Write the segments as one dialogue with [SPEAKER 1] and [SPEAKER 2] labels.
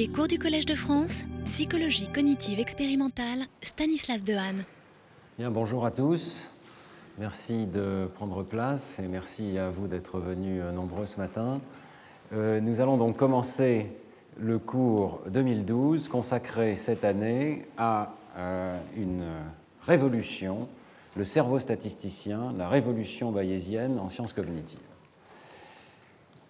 [SPEAKER 1] Les cours du Collège de France, psychologie cognitive expérimentale, Stanislas Dehaene.
[SPEAKER 2] Bien, bonjour à tous. Merci de prendre place et merci à vous d'être venus euh, nombreux ce matin. Euh, nous allons donc commencer le cours 2012 consacré cette année à euh, une révolution, le cerveau statisticien, la révolution bayésienne en sciences cognitives.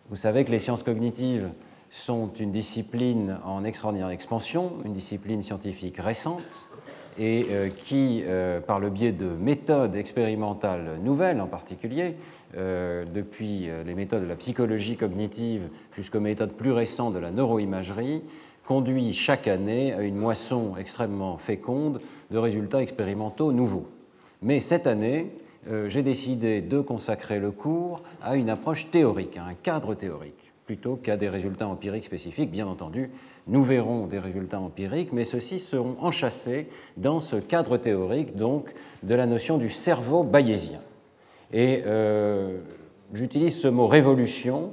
[SPEAKER 2] Vous savez que les sciences cognitives sont une discipline en extraordinaire expansion, une discipline scientifique récente, et euh, qui, euh, par le biais de méthodes expérimentales nouvelles en particulier, euh, depuis les méthodes de la psychologie cognitive jusqu'aux méthodes plus récentes de la neuroimagerie, conduit chaque année à une moisson extrêmement féconde de résultats expérimentaux nouveaux. Mais cette année, j'ai décidé de consacrer le cours à une approche théorique, à un cadre théorique plutôt qu'à des résultats empiriques spécifiques. Bien entendu, nous verrons des résultats empiriques, mais ceux-ci seront enchâssés dans ce cadre théorique donc de la notion du cerveau bayésien. Et euh, j'utilise ce mot révolution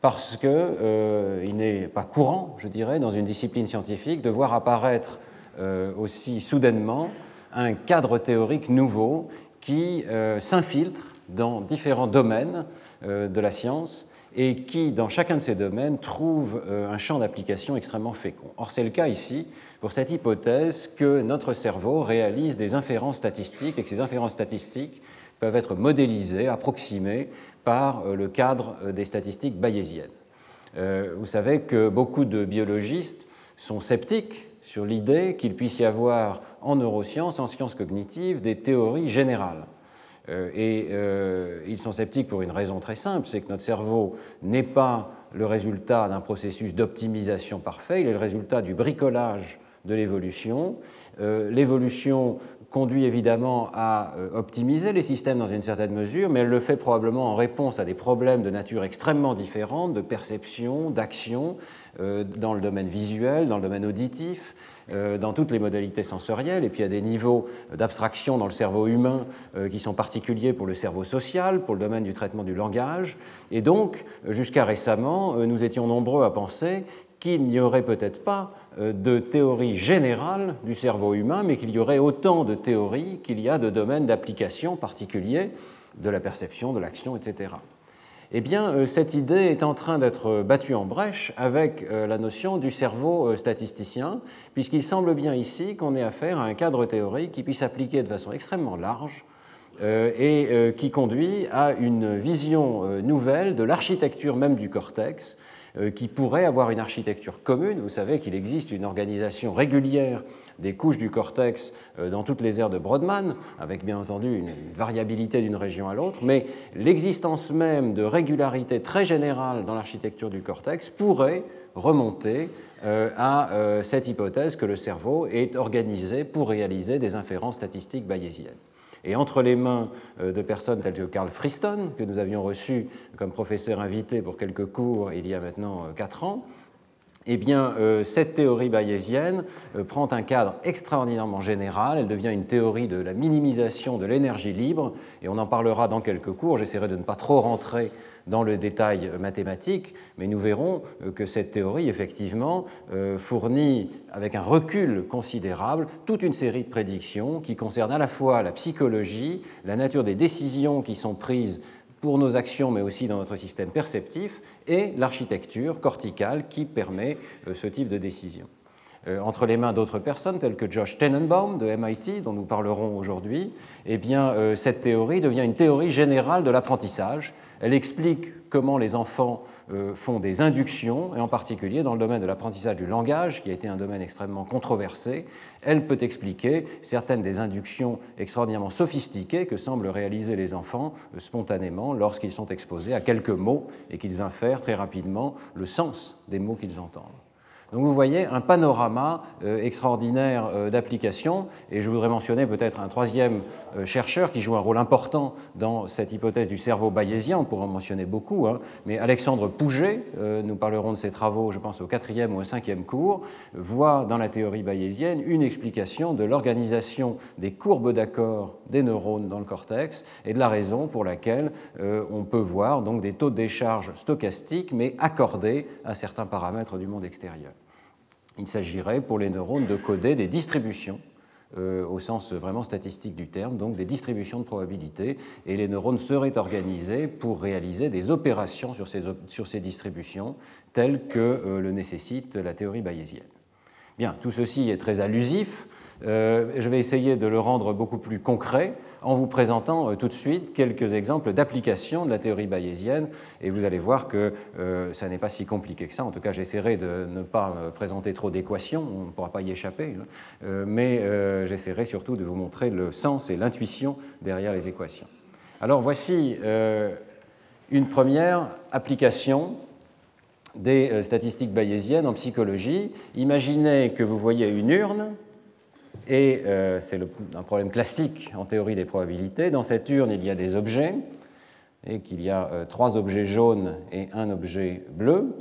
[SPEAKER 2] parce qu'il euh, n'est pas courant, je dirais, dans une discipline scientifique de voir apparaître euh, aussi soudainement un cadre théorique nouveau qui s'infiltre dans différents domaines de la science et qui, dans chacun de ces domaines, trouve euh, un champ d'application extrêmement fécond. Or, c'est le cas ici pour cette hypothèse que notre cerveau réalise des inférences statistiques et que ces inférences statistiques peuvent être modélisées, approximées par euh, le cadre euh, des statistiques bayésiennes. Vous savez que beaucoup de biologistes sont sceptiques sur l'idée qu'il puisse y avoir en neurosciences, en sciences cognitives, des théories générales et euh, ils sont sceptiques pour une raison très simple, c'est que notre cerveau n'est pas le résultat d'un processus d'optimisation parfait, il est le résultat du bricolage de l'évolution. Euh, l'évolution conduit évidemment à optimiser les systèmes dans une certaine mesure, mais elle le fait probablement en réponse à des problèmes de nature extrêmement différente, de perception, d'action, dans le domaine visuel, dans le domaine auditif, euh, dans toutes les modalités sensorielles, et puis a des niveaux d'abstraction dans le cerveau humain euh, qui sont particuliers pour le cerveau social, pour le domaine du traitement du langage. Et donc, jusqu'à récemment, euh, nous étions nombreux à penser qu'il n'y aurait peut-être pas de théorie générale du cerveau humain, mais qu'il y aurait autant de théories qu'il y a de domaines d'application particuliers de la perception, de l'action, etc eh bien, euh, cette idée est en train d'être battue en brèche avec euh, la notion du cerveau euh, statisticien, puisqu'il semble bien ici qu'on ait affaire à un cadre théorique qui puisse s'appliquer de façon extrêmement large et qui conduit à une vision nouvelle de l'architecture même du cortex, qui pourrait avoir une architecture commune. Vous savez qu'il existe une organisation régulière des couches du cortex euh, dans toutes les aires de Brodmann, avec bien entendu une variabilité d'une région à l'autre, mais l'existence même de régularités très générales dans l'architecture du cortex pourrait remonter euh, à euh, cette hypothèse que le cerveau est organisé pour réaliser des inférences statistiques bayésiennes. Et entre les mains de personnes telles que Carl Friston, que nous avions reçu comme professeur invité pour quelques cours il y a maintenant quatre ans, eh bien, euh, cette théorie bayésienne euh, prend un cadre extraordinairement général. Elle devient une théorie de la minimisation de l'énergie libre, et on en parlera dans quelques cours. J'essaierai de ne pas trop rentrer dans le détail mathématique, mais nous verrons euh, que cette théorie, effectivement, fournit, avec un recul considérable, toute une série de prédictions qui concernent à la fois la psychologie, la nature des décisions qui sont prises pour nos actions, mais aussi dans notre système perceptif, et l'architecture corticale qui permet euh, ce type de décision. Euh, entre les mains d'autres personnes, telles que Josh Tenenbaum de MIT, dont nous parlerons aujourd'hui, eh euh, cette théorie devient une théorie générale de l'apprentissage. Elle explique comment les enfants euh, font des inductions, et en particulier dans le domaine de l'apprentissage du langage, qui a été un domaine extrêmement controversé, elle peut expliquer certaines des inductions extraordinairement sophistiquées que semblent réaliser les enfants euh, spontanément lorsqu'ils sont exposés à quelques mots et qu'ils infèrent très rapidement le sens des mots qu'ils entendent. Donc vous voyez un panorama euh, extraordinaire euh, d'applications, et je voudrais mentionner peut-être un troisième euh, chercheur qui joue un rôle important dans cette hypothèse du cerveau bayésien, on pourrait en mentionner beaucoup, hein, mais Alexandre Pouget, nous parlerons de ses travaux, je pense, au quatrième ou au cinquième cours, voit dans la théorie bayésienne une explication de l'organisation des courbes d'accord des neurones dans le cortex et de la raison pour laquelle on peut voir donc des taux de décharge stochastiques, mais accordés à certains paramètres du monde extérieur. Il s'agirait pour les neurones de coder des distributions euh, au sens vraiment statistique du terme, donc des distributions de probabilité, et les neurones seraient organisés pour réaliser des opérations sur ces, sur ces distributions telles que euh, le nécessite la théorie bayésienne. Bien, tout ceci est très allusif. Euh, je vais essayer de le rendre beaucoup plus concret en vous présentant euh, tout de suite quelques exemples d'application de la théorie bayésienne, et vous allez voir que euh, ça n'est pas si compliqué que ça. En tout cas, j'essaierai de ne pas présenter trop d'équations, on ne pourra pas y échapper, hein. mais j'essaierai surtout de vous montrer le sens et l'intuition derrière les équations. Alors voici une première application des statistiques bayésiennes en psychologie. Imaginez que vous voyez une urne et euh, c'est un problème classique en théorie des probabilités. Dans cette urne, il y a des objets, et qu'il y a euh, trois objets jaunes et un objet bleu.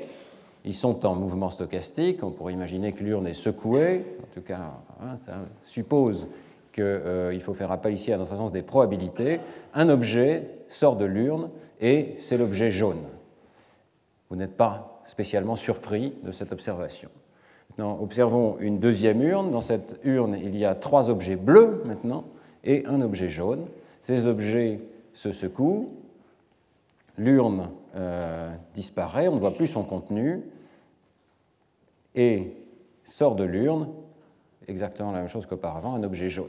[SPEAKER 2] Ils sont en mouvement stochastique. On pourrait imaginer que l'urne est secouée. En tout cas, hein, ça suppose qu'il euh, faut faire appel ici à notre sens des probabilités. Un objet sort de l'urne et c'est l'objet jaune. Vous n'êtes pas spécialement surpris de cette observation observons une deuxième urne. Dans cette urne, il y a trois objets bleus maintenant et un objet jaune. Ces objets se secouent, l'urne euh, disparaît, on ne voit plus son contenu, et sort de l'urne, exactement la même chose qu'auparavant, un objet jaune.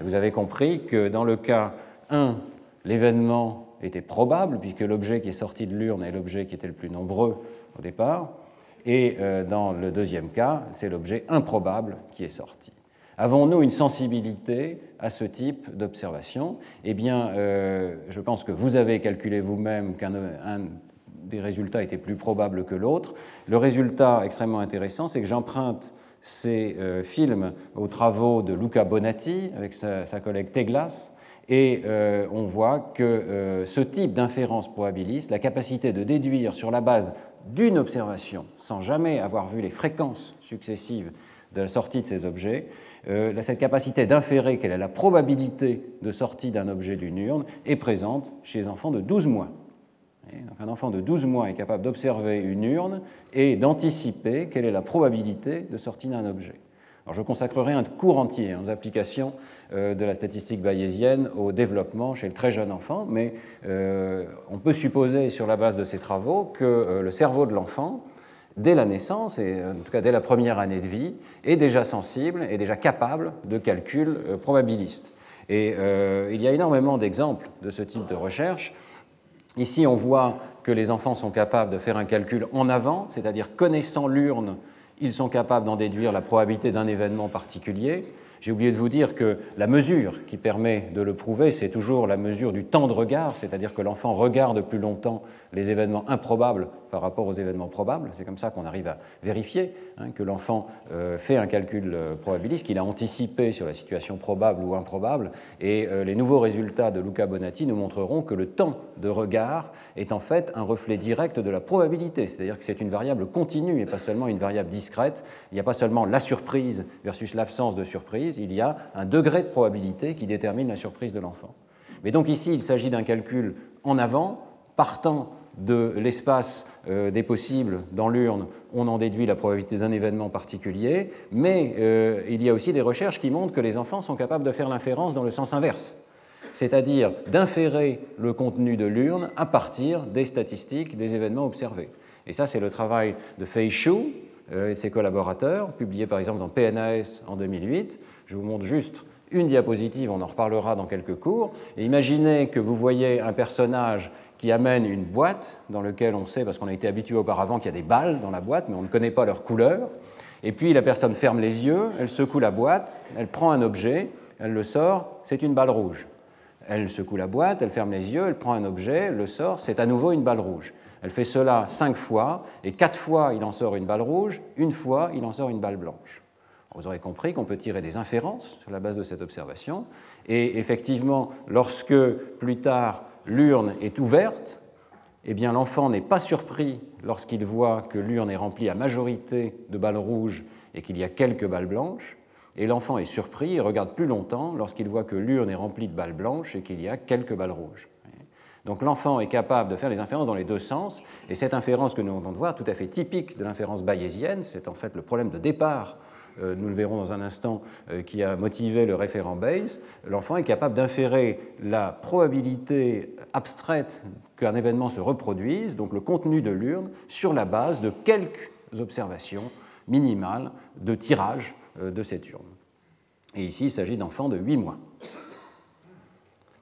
[SPEAKER 2] vous avez compris que dans le cas 1, l'événement était probable, puisque l'objet qui est sorti de l'urne est l'objet qui était le plus nombreux au départ. Et euh, dans le deuxième cas, c'est l'objet improbable qui est sorti. Avons-nous une sensibilité à ce type d'observation? Eh bien, euh, je pense que vous avez calculé vous-même qu'un des résultats était plus probable que l'autre. Le résultat extrêmement intéressant, c'est que j'emprunte ces euh, films aux travaux de Luca Bonatti avec sa, collègue Teglas, et on voit que ce type d'inférence probabiliste, la capacité de déduire sur la base d'une observation, sans jamais avoir vu les fréquences successives de la sortie de ces objets, euh, cette capacité d'inférer quelle est la probabilité de sortie d'un objet d'une urne est présente chez les enfants de 12 mois. un enfant de 12 mois est capable d'observer une urne et d'anticiper quelle est la probabilité de sortie d'un objet je consacrerai un cours entier aux applications euh, de la statistique bayésienne au développement chez le très jeune enfant, mais euh, on peut supposer sur la base de ces travaux que euh, le cerveau de l'enfant, dès la naissance, et en tout cas dès la première année de vie, est déjà sensible et déjà capable de calculs probabilistes. Et il y a énormément d'exemples de ce type de recherche. Ici, on voit que les enfants sont capables de faire un calcul en avant, c'est-à-dire connaissant l'urne ils sont capables d'en déduire la probabilité d'un événement particulier. J'ai oublié de vous dire que la mesure qui permet de le prouver, c'est toujours la mesure du temps de regard, c'est-à-dire que l'enfant regarde plus longtemps les événements improbables par rapport aux événements probables. C'est comme ça qu'on arrive à vérifier hein, que l'enfant euh, fait un calcul euh, probabiliste, qu'il a anticipé sur la situation probable ou improbable. Et euh, les nouveaux résultats de Luca Bonatti nous montreront que le temps de regard est en fait un reflet direct de la probabilité, c'est-à-dire que c'est une variable continue et pas seulement une variable discrète. Il n'y a pas seulement la surprise versus l'absence de surprise, il y a un degré de probabilité qui détermine la surprise de l'enfant. Mais donc ici, il s'agit d'un calcul en avant, partant de l'espace euh, des possibles dans l'urne, on en déduit la probabilité d'un événement particulier, mais euh, il y a aussi des recherches qui montrent que les enfants sont capables de faire l'inférence dans le sens inverse, c'est-à-dire d'inférer le contenu de l'urne à partir des statistiques des événements observés. Et ça, c'est le travail de Fei Shu euh, et ses collaborateurs, publié par exemple dans PNAS en 2008. Je vous montre juste une diapositive, on en reparlera dans quelques cours. imaginez que vous voyez un personnage qui amène une boîte dans laquelle on sait, parce qu'on a été habitué auparavant qu'il y a des balles dans la boîte, mais on ne connaît pas leur couleur. Et puis la personne ferme les yeux, elle secoue la boîte, elle prend un objet, elle le sort, c'est une balle rouge. Elle secoue la boîte, elle ferme les yeux, elle prend un objet, le sort, c'est à nouveau une balle rouge. Elle fait cela cinq fois, et quatre fois il en sort une balle rouge, une fois il en sort une balle blanche. Vous aurez compris qu'on peut tirer des inférences sur la base de cette observation, et effectivement, lorsque plus tard l'urne est ouverte, eh bien l'enfant n'est pas surpris lorsqu'il voit que l'urne est remplie à majorité de balles rouges et qu'il y a quelques balles blanches, et l'enfant est surpris et regarde plus longtemps lorsqu'il voit que l'urne est remplie de balles blanches et qu'il y a quelques balles rouges. Donc l'enfant est capable de faire les inférences dans les deux sens, et cette inférence que nous venons de voir, tout à fait typique de l'inférence bayésienne, c'est en fait le problème de départ nous le verrons dans un instant, euh, qui a motivé le référent Bayes, l'enfant est capable d'inférer la probabilité abstraite qu'un événement se reproduise, donc le contenu de l'urne, sur la base de quelques observations minimales de tirage euh, de cette urne. Et ici, il s'agit d'enfants de 8 mois.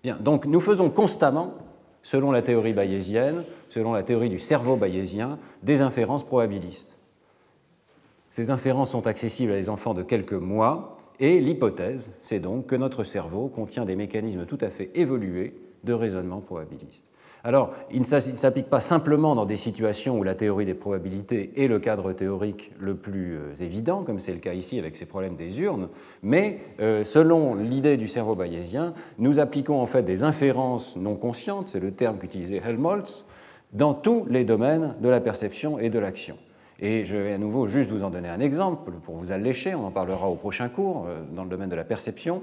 [SPEAKER 2] Bien, donc nous faisons constamment, selon la théorie bayésienne, selon la théorie du cerveau bayésien, des inférences probabilistes. Ces inférences sont accessibles à des enfants de quelques mois, et l'hypothèse, c'est donc que notre cerveau contient des mécanismes tout à fait évolués de raisonnement probabiliste. Alors, il ne s'applique pas simplement dans des situations où la théorie des probabilités est le cadre théorique le plus euh, évident, comme c'est le cas ici avec ces problèmes des urnes, mais euh, selon l'idée du cerveau bayésien, nous appliquons en fait des inférences non conscientes, c'est le terme qu'utilisait Helmholtz, dans tous les domaines de la perception et de l'action. Et je vais à nouveau juste vous en donner un exemple pour vous allécher, on en parlera au prochain cours euh, dans le domaine de la perception.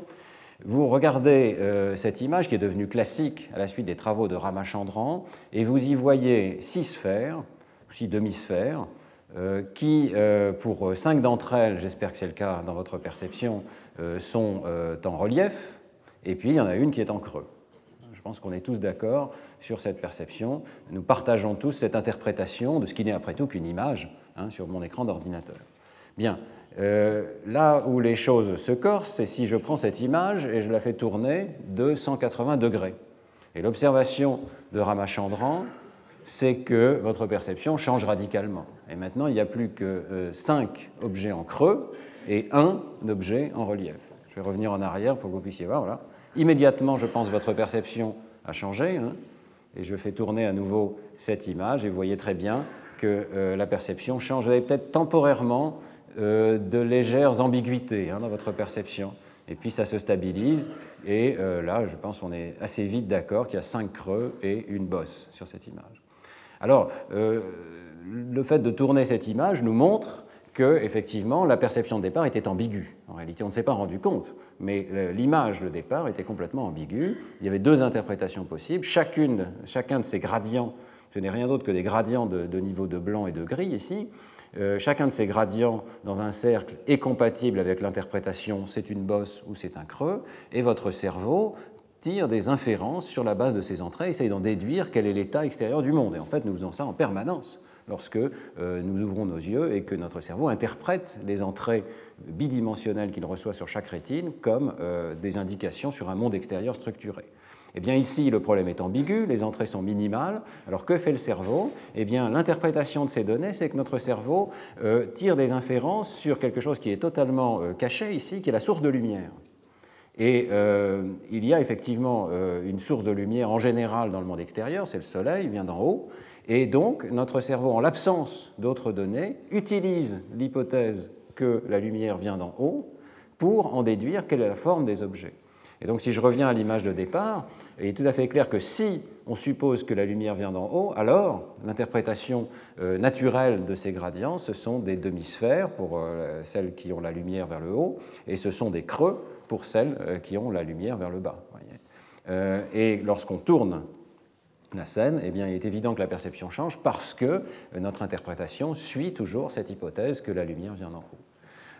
[SPEAKER 2] Vous regardez euh, cette image qui est devenue classique à la suite des travaux de Ramachandran et vous y voyez six sphères, six demi-sphères, euh, qui, pour cinq d'entre elles, j'espère que c'est le cas dans votre perception, sont en relief, et puis il y en a une qui est en creux. Je pense qu'on est tous d'accord sur cette perception. Nous partageons tous cette interprétation de ce qui n'est après tout qu'une image Hein, sur mon écran d'ordinateur. Bien, euh, là où les choses se corsent, c'est si je prends cette image et je la fais tourner de 180 degrés. Et l'observation de Ramachandran, c'est que votre perception change radicalement. Et maintenant, il n'y a plus que 5 euh, objets en creux et un objet en relief. Je vais revenir en arrière pour que vous puissiez voir. Voilà. Immédiatement, je pense votre perception a changé. Hein, et je fais tourner à nouveau cette image et vous voyez très bien que euh, la perception change. Vous avez peut-être temporairement euh, de légères ambiguïtés hein, dans votre perception. Et puis ça se stabilise. Et euh, là, je pense qu'on est assez vite d'accord qu'il y a cinq creux et une bosse sur cette image. Alors, le fait de tourner cette image nous montre que, effectivement, la perception de départ était ambiguë. En réalité, on ne s'est pas rendu compte, mais l'image de départ était complètement ambiguë. Il y avait deux interprétations possibles. Chacune, chacun de ces gradients ce n'est rien d'autre que des gradients de, niveau de blanc et de gris ici. Euh, chacun de ces gradients dans un cercle est compatible avec l'interprétation c'est une bosse ou c'est un creux, et votre cerveau tire des inférences sur la base de ces entrées, essaye d'en déduire quel est l'état extérieur du monde. Et en fait, nous faisons ça en permanence lorsque euh, nous ouvrons nos yeux et que notre cerveau interprète les entrées bidimensionnelles qu'il reçoit sur chaque rétine comme euh, des indications sur un monde extérieur structuré. Eh bien ici, le problème est ambigu, les entrées sont minimales. Alors que fait le cerveau? Eh bien l'interprétation de ces données, c'est que notre cerveau euh, tire des inférences sur quelque chose qui est totalement euh, caché ici, qui est la source de lumière. Et euh, il y a effectivement une source de lumière en général dans le monde extérieur, c'est le Soleil, il vient d'en haut. Et donc notre cerveau, en l'absence d'autres données, utilise l'hypothèse que la lumière vient d'en haut pour en déduire quelle est la forme des objets. Et donc si je reviens à l'image de départ, il est tout à fait clair que si on suppose que la lumière vient d'en haut, alors l'interprétation euh, naturelle de ces gradients, ce sont des demi-sphères pour euh, celles qui ont la lumière vers le haut, et ce sont des creux pour celles euh, qui ont la lumière vers le bas. et lorsqu'on tourne la scène, eh bien, il est évident que la perception change parce que notre interprétation suit toujours cette hypothèse que la lumière vient d'en haut.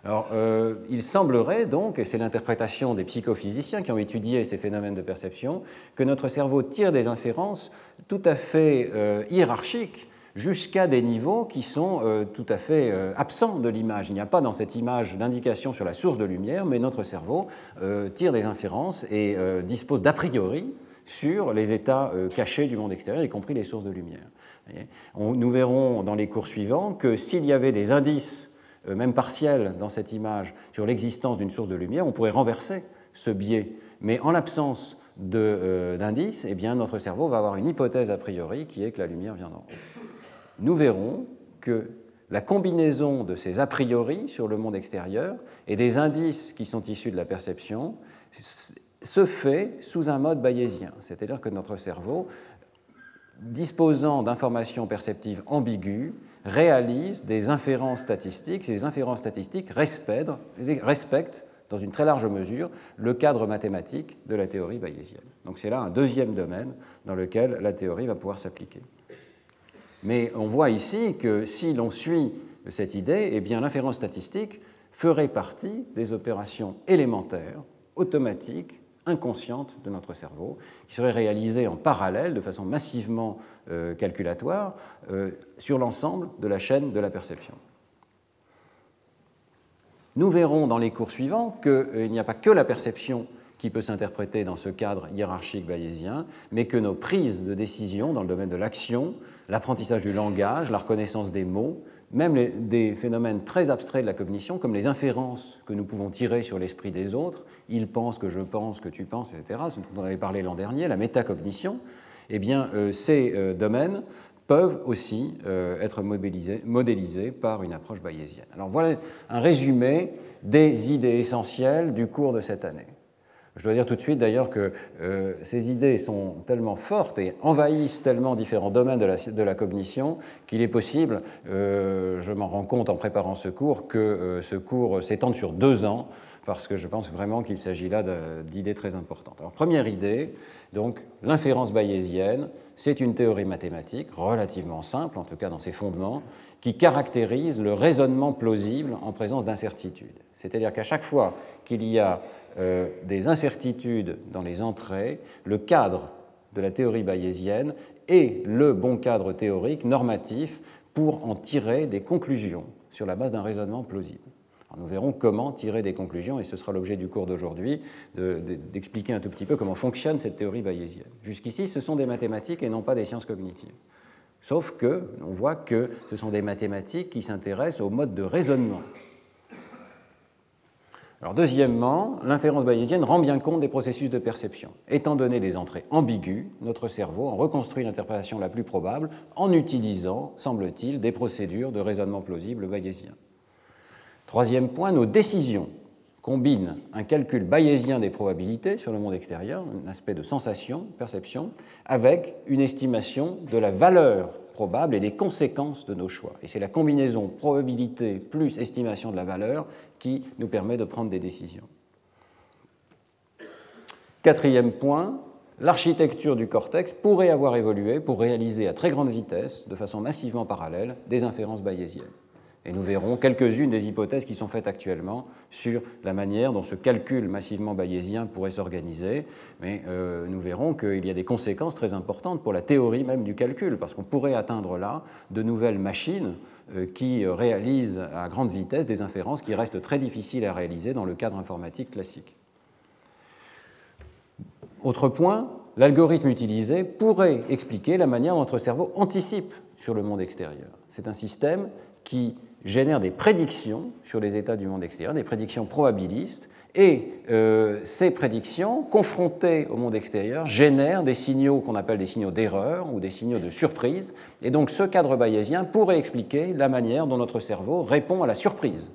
[SPEAKER 2] Alors, euh, il semblerait donc, et c'est l'interprétation des psychophysiciens qui ont étudié ces phénomènes de perception, que notre cerveau tire des inférences tout à fait euh, hiérarchiques jusqu'à des niveaux qui sont euh, tout à fait absents de l'image. Il n'y a pas dans cette image d'indication sur la source de lumière, mais notre cerveau tire des inférences et dispose d'a priori sur les états cachés du monde extérieur, y compris les sources de lumière. nous verrons dans les cours suivants que s'il y avait des indices même partiel dans cette image sur l'existence d'une source de lumière, on pourrait renverser ce biais. Mais en l'absence euh, d'indices, eh bien, notre cerveau va avoir une hypothèse a priori qui est que la lumière vient d'en haut. Nous verrons que la combinaison de ces a priori sur le monde extérieur et des indices qui sont issus de la perception se fait sous un mode bayésien, c'est-à-dire que notre cerveau, disposant d'informations perceptives ambiguës, réalise des inférences statistiques. Ces inférences statistiques respectent, dans une très large mesure, le cadre mathématique de la théorie bayésienne. Donc c'est là un deuxième domaine dans lequel la théorie va pouvoir s'appliquer. Mais on voit ici que si l'on suit cette idée, eh l'inférence statistique ferait partie des opérations élémentaires, automatiques, inconscientes de notre cerveau, qui seraient réalisées en parallèle, de façon massivement euh, calculatoire, euh, sur l'ensemble de la chaîne de la perception. Nous verrons dans les cours suivants qu'il euh, n'y a pas que la perception qui peut s'interpréter dans ce cadre hiérarchique bayésien, mais que nos prises de décision dans le domaine de l'action, l'apprentissage du langage, la reconnaissance des mots, même des phénomènes très abstraits de la cognition, comme les inférences que nous pouvons tirer sur l'esprit des autres, il pense que je pense que tu penses, etc., ce dont on avait parlé l'an dernier, la métacognition, eh bien, euh, ces euh, domaines peuvent aussi euh, être modélisés, par une approche bayésienne. Alors voilà un résumé des idées essentielles du cours de cette année. Je dois dire tout de suite d'ailleurs que euh, ces idées sont tellement fortes et envahissent tellement différents domaines de la, cognition qu'il est possible, euh, je m'en rends compte en préparant ce cours, que ce cours s'étende sur deux ans parce que je pense vraiment qu'il s'agit là d'idées très importantes. Alors première idée, donc l'inférence bayésienne, c'est une théorie mathématique relativement simple, en tout cas dans ses fondements, qui caractérise le raisonnement plausible en présence d'incertitudes. C'est-à-dire qu'à chaque fois qu'il y a euh, des incertitudes dans les entrées, le cadre de la théorie bayésienne est le bon cadre théorique normatif pour en tirer des conclusions sur la base d'un raisonnement plausible nous verrons comment tirer des conclusions, et ce sera l'objet du cours d'aujourd'hui, d'expliquer un tout petit peu comment fonctionne cette théorie bayésienne. Jusqu'ici, ce sont des mathématiques et non pas des sciences cognitives. Sauf que on voit que ce sont des mathématiques qui s'intéressent au mode de raisonnement. Deuxièmement, l'inférence bayésienne rend bien compte des processus de perception. Étant donné des entrées ambiguës, notre cerveau en reconstruit l'interprétation la plus probable en utilisant, semble-t-il, des procédures de raisonnement plausible bayésien. Troisième point, nos décisions combinent un calcul bayésien des probabilités sur le monde extérieur, un aspect de sensation, perception, avec une estimation de la valeur probable et des conséquences de nos choix. Et c'est la combinaison probabilité plus estimation de la valeur qui nous permet de prendre des décisions. Quatrième point, l'architecture du cortex pourrait avoir évolué pour réaliser à très grande vitesse, de façon massivement parallèle, des inférences bayésiennes. Et nous verrons quelques-unes des hypothèses qui sont faites actuellement sur la manière dont ce calcul massivement bayésien pourrait s'organiser. Mais euh, nous verrons qu'il y a des conséquences très importantes pour la théorie même du calcul, parce qu'on pourrait atteindre là de nouvelles machines qui réalisent à grande vitesse des inférences qui restent très difficiles à réaliser dans le cadre informatique classique. Autre point, l'algorithme utilisé pourrait expliquer la manière dont notre cerveau anticipe sur le monde extérieur. C'est un système qui génère des prédictions sur les états du monde extérieur, des prédictions probabilistes, et euh, ces prédictions, confrontées au monde extérieur, génèrent des signaux qu'on appelle des signaux d'erreur ou des signaux de surprise. Et donc ce cadre bayésien pourrait expliquer la manière dont notre cerveau répond à la surprise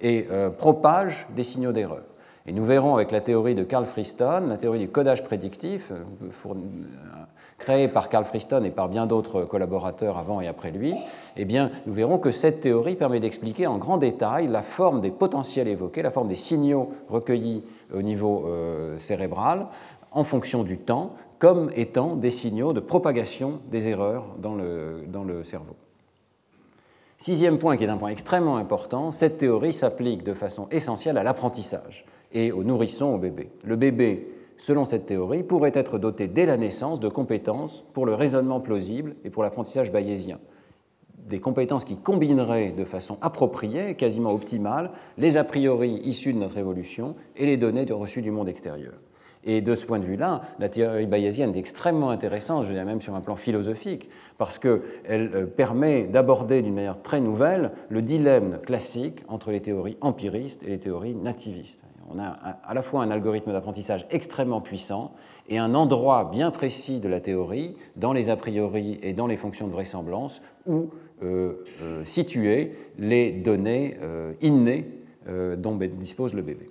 [SPEAKER 2] et euh, propage des signaux d'erreur. Et nous verrons avec la théorie de Carl Friston, la théorie du codage prédictif, euh, créée par Carl Friston et par bien d'autres collaborateurs avant et après lui, eh bien, nous verrons que cette théorie permet d'expliquer en grand détail la forme des potentiels évoqués, la forme des signaux recueillis au niveau euh, cérébral en fonction du temps, comme étant des signaux de propagation des erreurs dans le, dans le cerveau. Sixième point, qui est un point extrêmement important, cette théorie s'applique de façon essentielle à l'apprentissage et aux nourrissons, au bébé. Le bébé, selon cette théorie, pourrait être doté dès la naissance de compétences pour le raisonnement plausible et pour l'apprentissage bayésien. Des compétences qui combineraient de façon appropriée, quasiment optimale, les a priori issus de notre évolution et les données reçues du monde extérieur. Et de ce point de vue-là, la théorie bayésienne est extrêmement intéressante, je dirais même sur un plan philosophique, parce qu'elle euh, permet d'aborder d'une manière très nouvelle le dilemme classique entre les théories empiristes et les théories nativistes. On a à la fois un algorithme d'apprentissage extrêmement puissant et un endroit bien précis de la théorie, dans les a priori et dans les fonctions de vraisemblance, où euh, euh, situer les données euh, innées dont dispose le bébé.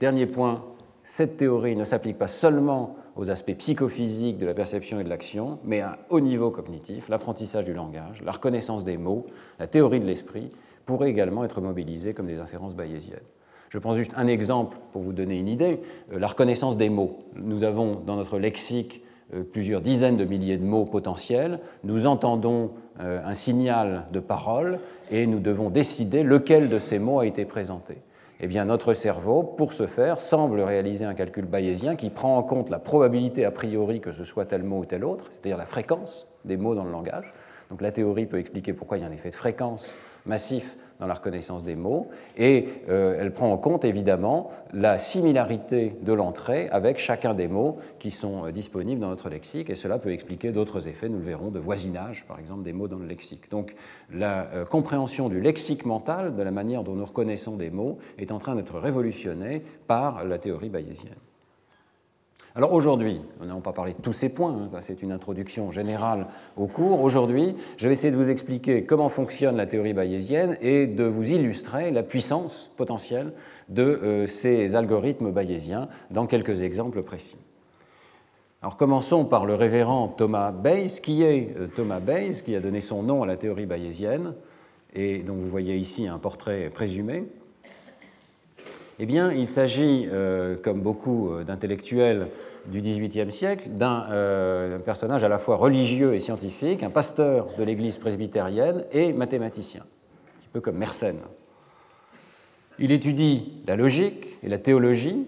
[SPEAKER 2] Dernier point, cette théorie ne s'applique pas seulement aux aspects psychophysiques de la perception et de l'action, mais à haut niveau cognitif, l'apprentissage du langage, la reconnaissance des mots, la théorie de l'esprit, pourraient également être mobilisées comme des inférences bayésiennes. Je prends juste un exemple pour vous donner une idée, euh, la reconnaissance des mots. Nous avons dans notre lexique euh, plusieurs dizaines de milliers de mots potentiels, nous entendons euh, un signal de parole et nous devons décider lequel de ces mots a été présenté. Eh bien, notre cerveau, pour ce faire, semble réaliser un calcul bayésien qui prend en compte la probabilité a priori que ce soit tel mot ou tel autre, c'est-à-dire la fréquence des mots dans le langage. Donc la théorie peut expliquer pourquoi il y a un effet de fréquence massif dans la reconnaissance des mots, et euh, elle prend en compte évidemment la similarité de l'entrée avec chacun des mots qui sont euh, disponibles dans notre lexique, et cela peut expliquer d'autres effets, nous le verrons, de voisinage, par exemple, des mots dans le lexique. Donc la euh, compréhension du lexique mental, de la manière dont nous reconnaissons des mots, est en train d'être révolutionnée par la théorie bayésienne. Alors aujourd'hui, nous n'avons pas parlé de tous ces points, hein, c'est une introduction générale au cours. Aujourd'hui, je vais essayer de vous expliquer comment fonctionne la théorie bayésienne et de vous illustrer la puissance potentielle de euh, ces algorithmes bayésiens dans quelques exemples précis. Alors commençons par le révérend Thomas Bayes. Qui est euh, Thomas Bayes, qui a donné son nom à la théorie bayésienne et dont vous voyez ici un portrait présumé? Eh bien, il s'agit, euh, comme beaucoup d'intellectuels du XVIIIe siècle euh, d'un personnage à la fois religieux et scientifique, un pasteur de l'église presbytérienne et mathématicien, un petit peu comme Mersenne. Il étudie la logique et la théologie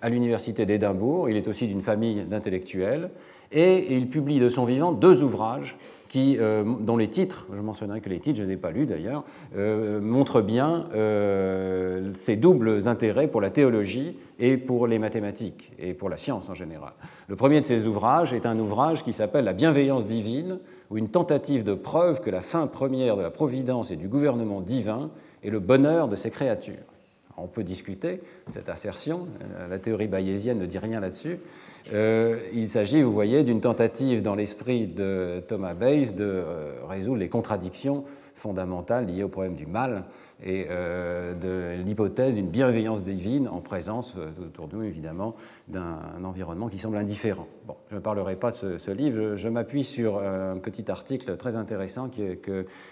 [SPEAKER 2] à l'université d'Édimbourg, il est aussi d'une famille d'intellectuels, et il publie de son vivant deux ouvrages qui, euh, dont les titres, je mentionnerai que les titres, je ne les ai pas lus d'ailleurs, euh, montrent bien euh, ces doubles intérêts pour la théologie et pour les mathématiques et pour la science en général. Le premier de ces ouvrages est un ouvrage qui s'appelle La bienveillance divine, ou une tentative de preuve que la fin première de la providence et du gouvernement divin est le bonheur de ses créatures. on peut discuter cette assertion, la théorie bayésienne ne dit rien là-dessus, euh, il s'agit, vous voyez, d'une tentative dans l'esprit de Thomas Bayes de euh, résoudre les contradictions fondamentales liées au problème du mal et euh, de l'hypothèse d'une bienveillance divine en présence euh, autour de nous, évidemment, d'un environnement qui semble indifférent. Bon, je ne parlerai pas de ce, livre, je, m'appuie sur un petit article très intéressant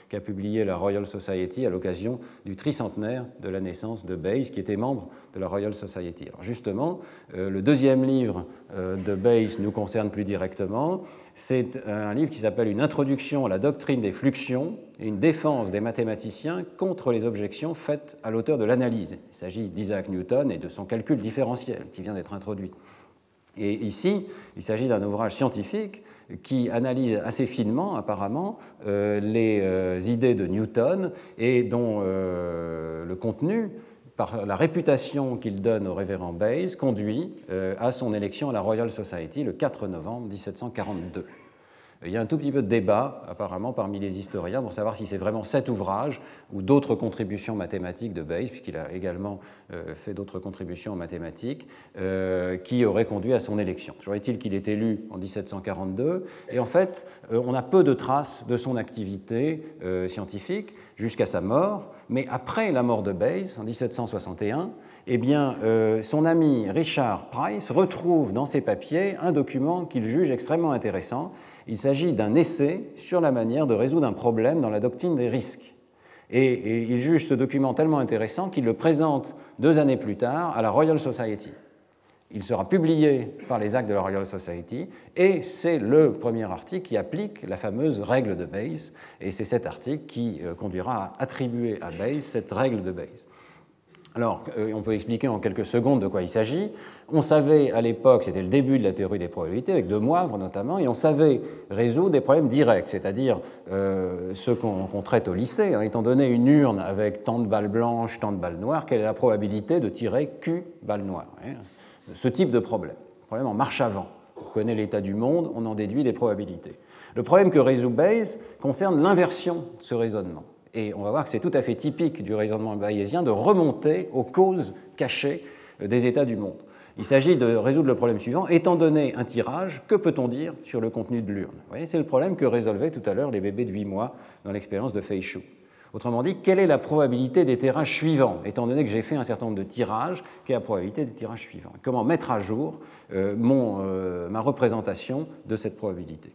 [SPEAKER 2] qu'a publié la Royal Society à l'occasion du tricentenaire de la naissance de Bayes, qui était membre de la Royal Society. Alors justement, euh, le deuxième livre de Bayes nous concerne plus directement. C'est un livre qui s'appelle Une introduction à la doctrine des fluxions une défense des mathématiciens contre les objections faites à l'auteur de l'analyse. Il s'agit d'Isaac Newton et de son calcul différentiel qui vient d'être introduit. Et ici, il s'agit d'un ouvrage scientifique qui analyse assez finement, apparemment, euh, les euh, idées de Newton et dont euh, le contenu, par la réputation qu'il donne au révérend Bayes, conduit à son élection à la Royal Society le 4 novembre 1742. Il y a un tout petit peu de débat, apparemment, parmi les historiens pour savoir si c'est vraiment cet ouvrage ou d'autres contributions mathématiques de Bayes, puisqu'il a également euh, fait d'autres contributions mathématiques, euh, qui auraient conduit à son élection. Toujours est-il qu'il est élu en 1742, et en fait, euh, on a peu de traces de son activité scientifique jusqu'à sa mort, mais après la mort de Bayes, en 1761, eh bien, son ami Richard Price retrouve dans ses papiers un document qu'il juge extrêmement intéressant il s'agit d'un essai sur la manière de résoudre un problème dans la doctrine des risques. Et, il juge ce document tellement intéressant qu'il le présente deux années plus tard à la Royal Society. Il sera publié par les actes de la Royal Society et c'est le premier article qui applique la fameuse règle de Bayes et c'est cet article qui euh, conduira à attribuer à Bayes cette règle de Bayes. Alors, euh, on peut expliquer en quelques secondes de quoi il s'agit. On savait à l'époque, c'était le début de la théorie des probabilités, avec De Moivre notamment, et on savait résoudre des problèmes directs, c'est-à-dire euh, ceux qu'on traite au lycée. Hein. étant donné une urne avec tant de balles blanches, tant de balles noires, quelle est la probabilité de tirer Q balles noires hein. Ce type de problème. Problème en marche avant. On connaît l'état du monde, on en déduit les probabilités. Le problème que résout Bayes concerne l'inversion de ce raisonnement. Et on va voir que c'est tout à fait typique du raisonnement bayésien de remonter aux causes cachées des états du monde. Il s'agit de résoudre le problème suivant. Étant donné un tirage, que peut-on dire sur le contenu de l'urne C'est le problème que résolvaient tout à l'heure les bébés de 8 mois dans l'expérience de Feichou. Autrement dit, quelle est la probabilité des tirages suivants Étant donné que j'ai fait un certain nombre de tirages, quelle est la probabilité des tirages suivants? Comment mettre à jour euh, mon, euh, ma représentation de cette probabilité?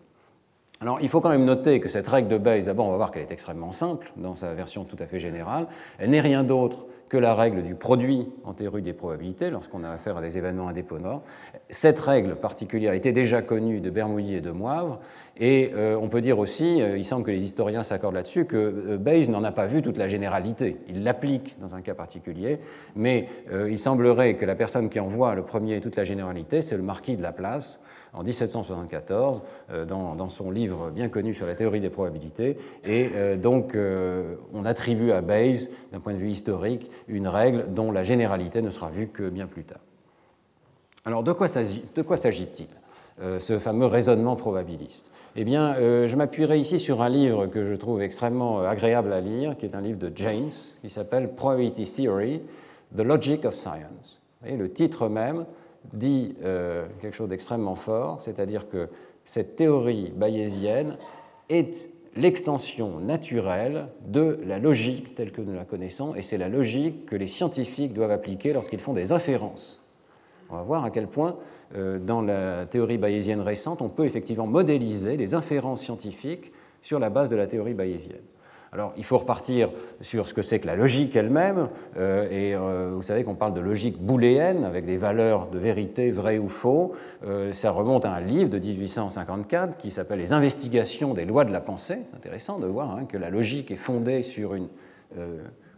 [SPEAKER 2] Alors, il faut quand même noter que cette règle de Bayes, d'abord, on va voir qu'elle est extrêmement simple dans sa version tout à fait générale. Elle n'est rien d'autre que la règle du produit en théorie des probabilités lorsqu'on a affaire à des événements indépendants. Cette règle particulière était déjà connue de Bermouilli et de Moivre, et euh, on peut dire aussi, euh, il semble que les historiens s'accordent là-dessus, que euh, Bayes n'en a pas vu toute la généralité. Il l'applique dans un cas particulier, mais il semblerait que la personne qui en voit le premier toute la généralité, c'est le marquis de Laplace, en 1774 euh, dans, son livre bien connu sur la théorie des probabilités. Et euh, donc, euh, on attribue à Bayes, d'un point de vue historique, une règle dont la généralité ne sera vue que bien plus tard. Alors, de quoi s'agit-il ce fameux raisonnement probabiliste? Eh bien, je m'appuierai ici sur un livre que je trouve extrêmement agréable à lire, qui est un livre de James, qui s'appelle Probability Theory, The Logic of Science. Et le titre même dit euh, quelque chose d'extrêmement fort, c'est-à-dire que cette théorie bayésienne est l'extension naturelle de la logique telle que nous la connaissons, et c'est la logique que les scientifiques doivent appliquer lorsqu'ils font des inférences. On va voir à quel point, euh, dans la théorie bayésienne récente, on peut effectivement modéliser des inférences scientifiques sur la base de la théorie bayésienne. Alors, il faut repartir sur ce que c'est que la logique elle-même, euh, et euh, vous savez qu'on parle de logique booléenne, avec des valeurs de vérité, vrai ou faux. Euh, ça remonte à un livre de 1854 qui s'appelle Les investigations des lois de la pensée. Intéressant de voir hein, que la logique est fondée sur une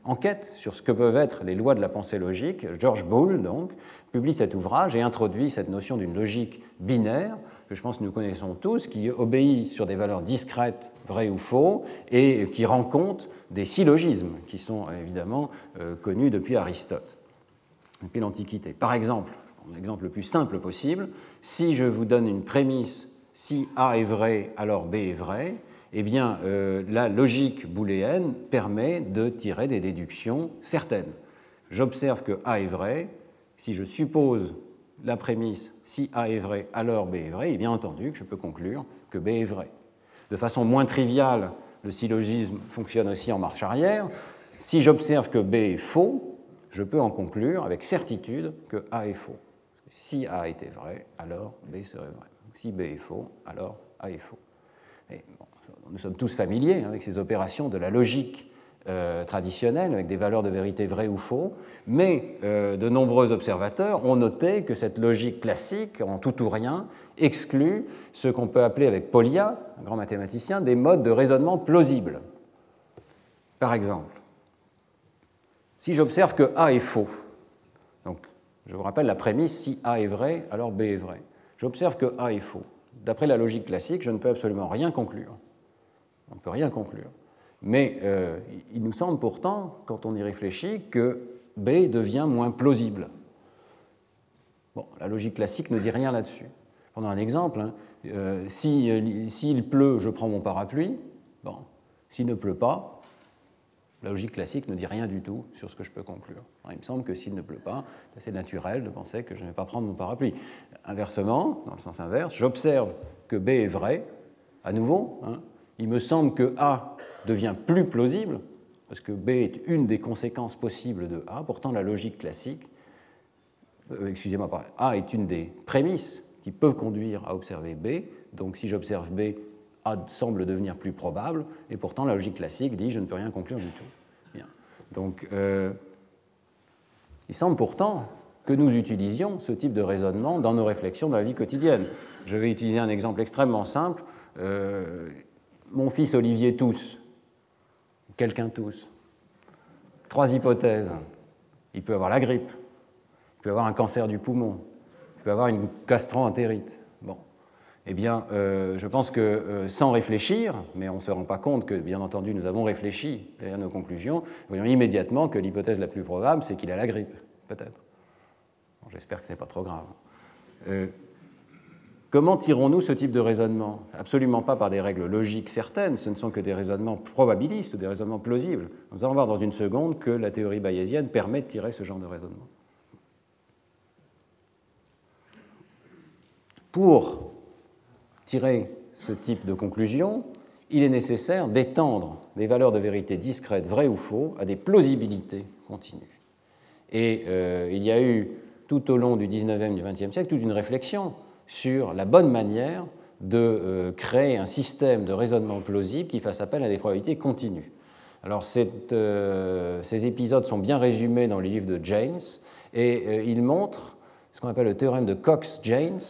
[SPEAKER 2] enquête sur ce que peuvent être les lois de la pensée logique. George Boole, donc, publie cet ouvrage et introduit cette notion d'une logique binaire que je pense que nous connaissons tous, qui obéit sur des valeurs discrètes, vraies ou faux, et qui rend compte des syllogismes qui sont évidemment euh, connus depuis Aristote, depuis l'Antiquité. Par exemple, l'exemple le plus simple possible, si je vous donne une prémisse, si A est vrai, alors B est vrai, eh bien, euh, la logique booléenne permet de tirer des déductions certaines. J'observe que A est vrai, si je suppose la prémisse si A est vrai, alors B est vrai, et bien entendu que je peux conclure que B est vrai. De façon moins triviale, le syllogisme fonctionne aussi en marche arrière. Si j'observe que B est faux, je peux en conclure avec certitude que A est faux. Si A était vrai, alors B serait vrai. Si B est faux, alors A est faux. nous sommes tous familiers avec ces opérations de la logique euh, traditionnelle, avec des valeurs de vérité vraies ou faux, mais euh, de nombreux observateurs ont noté que cette logique classique, en tout ou rien, exclut ce qu'on peut appeler avec Polya, un grand mathématicien, des modes de raisonnement plausibles. Par exemple, si j'observe que A est faux, donc je vous rappelle la prémisse, si A est vrai, alors B est vrai. J'observe que A est faux. D'après la logique classique, je ne peux absolument rien conclure. On ne peut rien conclure. Mais euh, il nous semble pourtant, quand on y réfléchit, que B devient moins plausible. Bon, la logique classique ne dit rien là-dessus. Prenons un exemple. Hein. Euh, s'il pleut, je prends mon parapluie. Bon, s'il ne pleut pas, la logique classique ne dit rien du tout sur ce que je peux conclure. il me semble que s'il ne pleut pas, c'est assez naturel de penser que je ne vais pas prendre mon parapluie. Inversement, dans le sens inverse, j'observe que B est vrai, à nouveau, hein, il me semble que A devient plus plausible, parce que B est une des conséquences possibles de A, pourtant la logique classique, euh, excusez-moi, A est une des prémices qui peuvent conduire à observer B, donc si j'observe B, A semble devenir plus probable, et pourtant la logique classique dit je ne peux rien conclure du tout. Bien. Donc euh, il semble pourtant que nous utilisions ce type de raisonnement dans nos réflexions dans la vie quotidienne. Je vais utiliser un exemple extrêmement simple. Euh, mon fils Olivier tousse, quelqu'un tousse. Trois hypothèses. Il peut avoir la grippe, il peut avoir un cancer du poumon, il peut avoir une gastroentérite. Bon. Eh bien, euh, je pense que euh, sans réfléchir, mais on ne se rend pas compte que, bien entendu, nous avons réfléchi derrière nos conclusions, voyons immédiatement que l'hypothèse la plus probable, c'est qu'il a la grippe, peut-être. J'espère que ce n'est pas trop grave. Euh, Comment tirons-nous ce type de raisonnement? Absolument pas par des règles logiques certaines, ce ne sont que des raisonnements probabilistes ou des raisonnements plausibles. Nous allons voir dans une seconde que la théorie bayésienne permet de tirer ce genre de raisonnement. Pour tirer ce type de conclusion, il est nécessaire d'étendre les valeurs de vérité discrètes, vraies ou faux, à des plausibilités continues. Et euh, il y a eu tout au long du 19e et du 20e siècle toute une réflexion sur la bonne manière de créer un système de raisonnement plausible qui fasse appel à des probabilités continues. Alors ces épisodes sont bien résumés dans le livre de James et ils montrent ce qu'on appelle le théorème de Cox-James,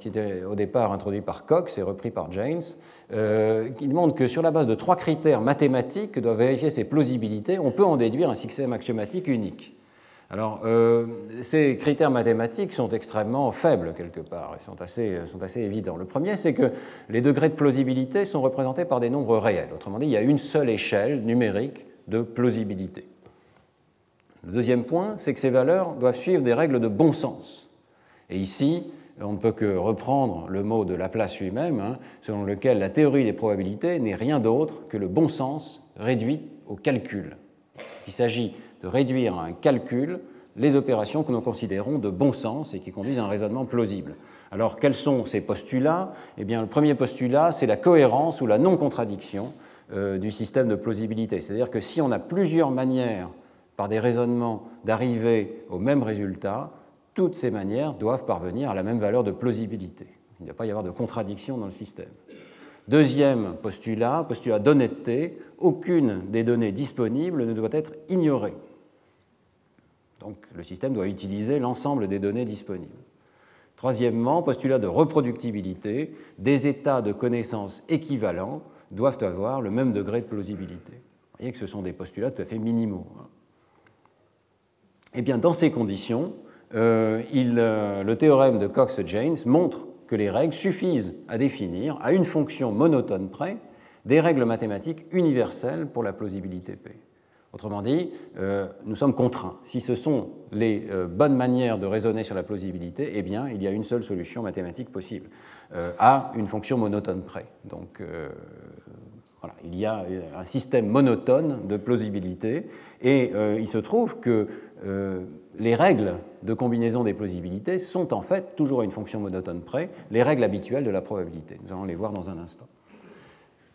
[SPEAKER 2] qui était au départ introduit par Cox et repris par James, euh, il montre que sur la base de trois critères mathématiques que doivent vérifier ces plausibilités, on peut en déduire un système axiomatique unique. Alors, euh, ces critères mathématiques sont extrêmement faibles quelque part, ils sont assez, sont assez évidents. Le premier, c'est que les degrés de plausibilité sont représentés par des nombres réels. Autrement dit, il y a une seule échelle numérique de plausibilité. Le deuxième point, c'est que ces valeurs doivent suivre des règles de bon sens. Et ici, on ne peut que reprendre le mot de Laplace lui-même, hein, selon lequel la théorie des probabilités n'est rien d'autre que le bon sens réduit au calcul. Il s'agit de réduire à un calcul les opérations que nous considérons de bon sens et qui conduisent à un raisonnement plausible. Alors, quels sont ces postulats? Eh bien, le premier postulat, c'est la cohérence ou la non-contradiction euh, du système de plausibilité. C'est-à-dire que si on a plusieurs manières, par des raisonnements, d'arriver au même résultat, toutes ces manières doivent parvenir à la même valeur de plausibilité. Il ne doit pas y avoir de contradiction dans le système. Deuxième postulat, postulat d'honnêteté, aucune des données disponibles ne doit être ignorée. Donc le système doit utiliser l'ensemble des données disponibles. Troisièmement, postulat de reproductibilité, des états de connaissance équivalents doivent avoir le même degré de plausibilité. Vous voyez que ce sont des postulats tout à fait minimaux. Hein. Eh bien, dans ces conditions, euh, euh, le théorème de Cox-James montre que les règles suffisent à définir, à une fonction monotone près, des règles mathématiques universelles pour la plausibilité P. Autrement dit, euh, nous sommes contraints. Si ce sont les bonnes manières de raisonner sur la plausibilité, eh bien, il y a une seule solution mathématique possible, à une fonction monotone près. Donc, voilà, il y a un système monotone de plausibilité, et il se trouve que les règles de combinaison des plausibilités sont en fait, toujours à une fonction monotone près, les règles habituelles de la probabilité. Nous allons les voir dans un instant.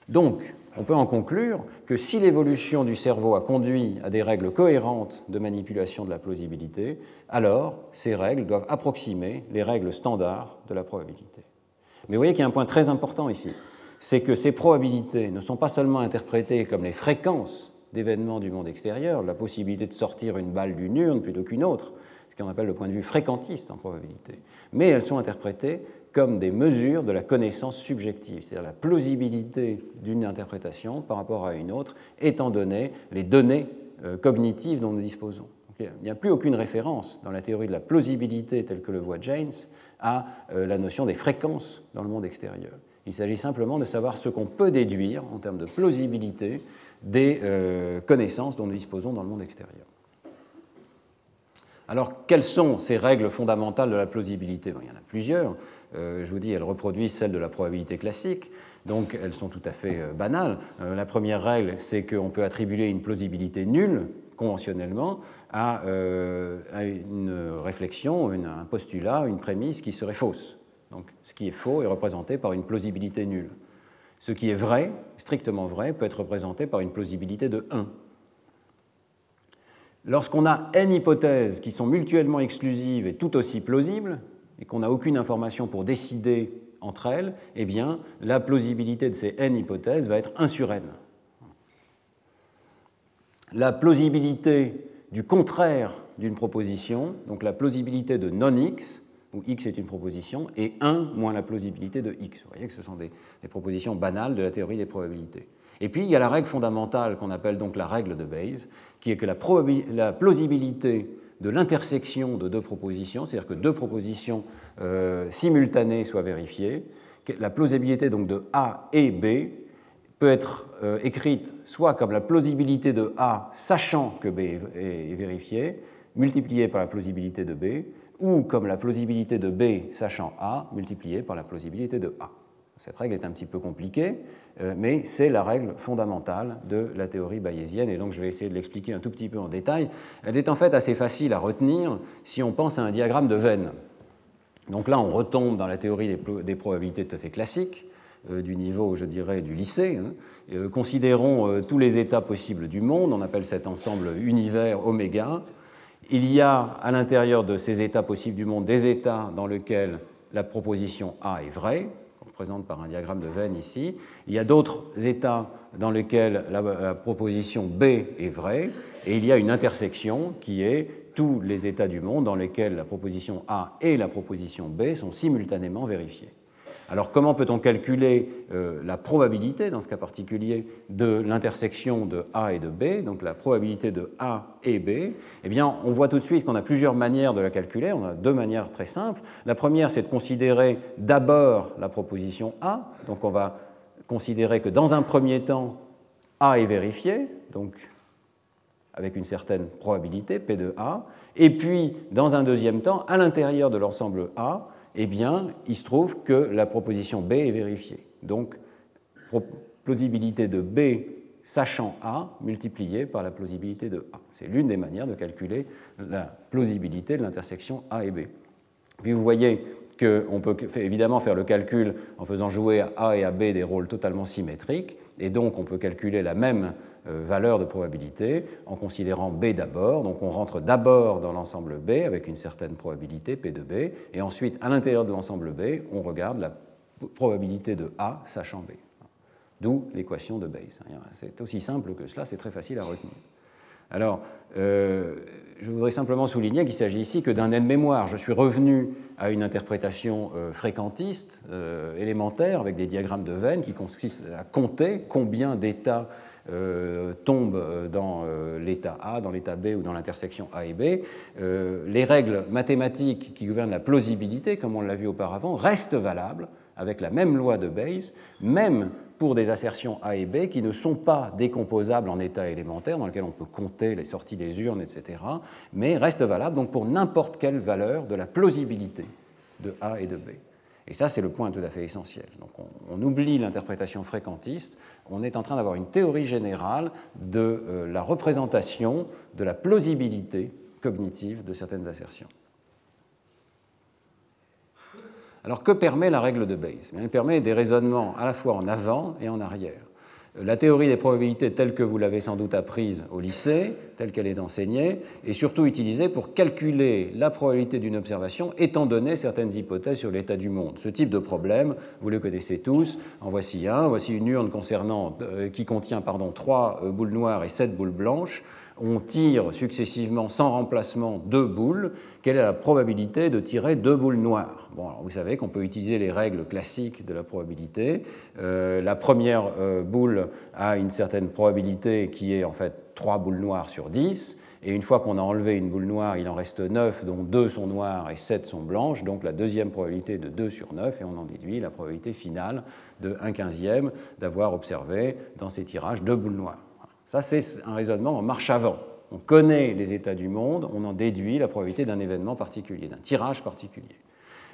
[SPEAKER 2] Donc, on peut en conclure que si l'évolution du cerveau a conduit à des règles cohérentes de manipulation de la plausibilité, alors ces règles doivent approximer les règles standards de la probabilité. Mais vous voyez qu'il y a un point très important ici, c'est que ces probabilités ne sont pas seulement interprétées comme les fréquences d'événements du monde extérieur, la possibilité de sortir une balle d'une urne plutôt qu'une autre, ce qu'on appelle le point de vue fréquentiste en probabilité. Mais elles sont interprétées comme des mesures de la connaissance subjective, c'est-à-dire la plausibilité d'une interprétation par rapport à une autre, étant donné les données euh, cognitives dont nous disposons. il n'y a plus aucune référence dans la théorie de la plausibilité telle que le voit James à euh, la notion des fréquences dans le monde extérieur. Il s'agit simplement de savoir ce qu'on peut déduire en termes de plausibilité des euh, connaissances dont nous disposons dans le monde extérieur. Alors, quelles sont ces règles fondamentales de la plausibilité? Il y en a plusieurs. Euh, je vous dis, elles reproduisent celles de la probabilité classique, donc elles sont tout à fait euh, banales. la première règle, c'est qu'on peut attribuer une plausibilité nulle, conventionnellement, à, une réflexion, un postulat, une prémisse qui serait fausse. Donc, ce qui est faux est représenté par une plausibilité nulle. Ce qui est vrai, strictement vrai, peut être représenté par une plausibilité de 1. Lorsqu'on a n hypothèses qui sont mutuellement exclusives et tout aussi plausibles, et qu'on n'a aucune information pour décider entre elles, eh bien, la plausibilité de ces n hypothèses va être 1 sur n. La plausibilité du contraire d'une proposition, donc la plausibilité de non-x, où x est une proposition, et 1 moins la plausibilité de x. Vous voyez que ce sont des, propositions banales de la théorie des probabilités. Et puis il y a la règle fondamentale qu'on appelle donc la règle de Bayes, qui est que la, plausibilité de l'intersection de deux propositions, c'est-à-dire que deux propositions euh, simultanées soient vérifiées, la plausibilité donc de A et B peut être euh, écrite soit comme la plausibilité de A sachant que B est vérifié, multipliée par la plausibilité de B, ou comme la plausibilité de B sachant A multipliée par la plausibilité de A. Cette règle est un petit peu compliquée, euh, mais c'est la règle fondamentale de la théorie bayésienne, et donc je vais essayer de l'expliquer un tout petit peu en détail. Elle est en fait assez facile à retenir si on pense à un diagramme de Venn. Donc là, on retombe dans la théorie des, probabilités tout à fait classique, euh, du niveau, je dirais, du lycée. Hein. Euh, considérons tous les états possibles du monde, on appelle cet ensemble univers oméga, il y a à l'intérieur de ces états possibles du monde des états dans lesquels la proposition A est vraie, représente par un diagramme de Venn ici. Il y a d'autres états dans lesquels la, proposition B est vraie, et il y a une intersection qui est tous les états du monde dans lesquels la proposition A et la proposition B sont simultanément vérifiées. Alors comment peut-on calculer euh, la probabilité, dans ce cas particulier, de l'intersection de A et de B, donc la probabilité de A et B? Eh bien, on voit tout de suite qu'on a plusieurs manières de la calculer. On a deux manières très simples. La première, c'est de considérer d'abord la proposition A. Donc on va considérer que dans un premier temps, A est vérifié, donc avec une certaine probabilité, P de A. Et puis, dans un deuxième temps, à l'intérieur de l'ensemble A, eh bien, il se trouve que la proposition B est vérifiée. Donc, plausibilité de B sachant A multipliée par la plausibilité de A. C'est l'une des manières de calculer la plausibilité de l'intersection A et B. Puis vous voyez qu'on peut évidemment faire le calcul en faisant jouer à A et à B des rôles totalement symétriques, et donc on peut calculer la même euh, valeur de probabilité en considérant B d'abord. Donc on rentre d'abord dans l'ensemble B avec une certaine probabilité, P de B, et ensuite à l'intérieur de l'ensemble B, on regarde la probabilité de A sachant B. D'où l'équation de Bayes. C'est aussi simple que cela, c'est très facile à retenir. Alors, euh, je voudrais simplement souligner qu'il s'agit ici que d'un aide-mémoire. Je suis revenu à une interprétation euh, fréquentiste, élémentaire, avec des diagrammes de Venn qui consistent à compter combien d'états euh, tombe euh, dans euh, l'état A, dans l'état B ou dans l'intersection A et B, les règles mathématiques qui gouvernent la plausibilité, comme on l'a vu auparavant, restent valables avec la même loi de Bayes, même pour des assertions A et B qui ne sont pas décomposables en états élémentaires, dans lesquels on peut compter les sorties des urnes, etc., mais restent valables donc pour n'importe quelle valeur de la plausibilité de A et de B. Et ça, c'est le point tout à fait essentiel. Donc on, oublie l'interprétation fréquentiste, on est en train d'avoir une théorie générale de euh, la représentation de la plausibilité cognitive de certaines assertions. Alors que permet la règle de Bayes? Elle permet des raisonnements à la fois en avant et en arrière la théorie des probabilités telle que vous l'avez sans doute apprise au lycée, telle qu'elle est enseignée, est surtout utilisée pour calculer la probabilité d'une observation étant donné certaines hypothèses sur l'état du monde. Ce type de problème, vous le connaissez tous. En voici un. Voici une urne concernant, euh, qui contient pardon, trois euh, boules noires et sept boules blanches on tire successivement sans remplacement deux boules, quelle est la probabilité de tirer deux boules noires? Bon, Vous savez qu'on peut utiliser les règles classiques de la probabilité. Euh, la première euh, boule a une certaine probabilité qui est en fait trois boules noires sur 10. Et une fois qu'on a enlevé une boule noire, il en reste 9, dont 2 sont noires et 7 sont blanches. Donc la deuxième probabilité est de 2 sur 9, et on en déduit la probabilité finale de 1 quinzième d'avoir observé dans ces tirages deux boules noires. Ça, c'est un raisonnement en marche avant. On connaît les états du monde, on en déduit la probabilité d'un événement particulier, d'un tirage particulier.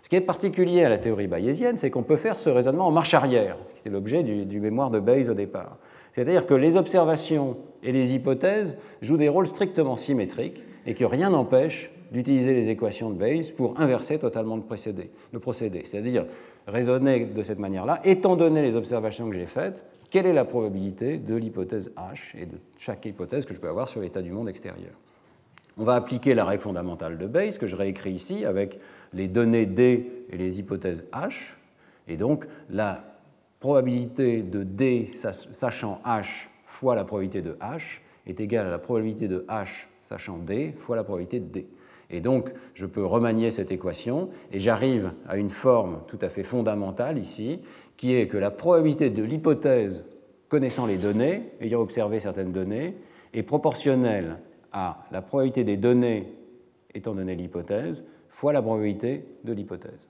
[SPEAKER 2] Ce qui est particulier à la théorie bayésienne, c'est qu'on peut faire ce raisonnement en marche arrière, qui était l'objet du, mémoire de Bayes au départ. C'est-à-dire que les observations et les hypothèses jouent des rôles strictement symétriques et que rien n'empêche d'utiliser les équations de Bayes pour inverser totalement le procédé. C'est-à-dire raisonner de cette manière-là, étant donné les observations que j'ai faites, quelle est la probabilité de l'hypothèse H et de chaque hypothèse que je peux avoir sur l'état du monde extérieur? On va appliquer la règle fondamentale de Bayes que je réécris ici avec les données D et les hypothèses H. Et donc la probabilité de D sachant H fois la probabilité de H est égale à la probabilité de H sachant D fois la probabilité de D. Et donc, je peux remanier cette équation et j'arrive à une forme tout à fait fondamentale ici, qui est que la probabilité de l'hypothèse connaissant les données, ayant observé certaines données, est proportionnelle à la probabilité des données étant donné l'hypothèse fois la probabilité de l'hypothèse.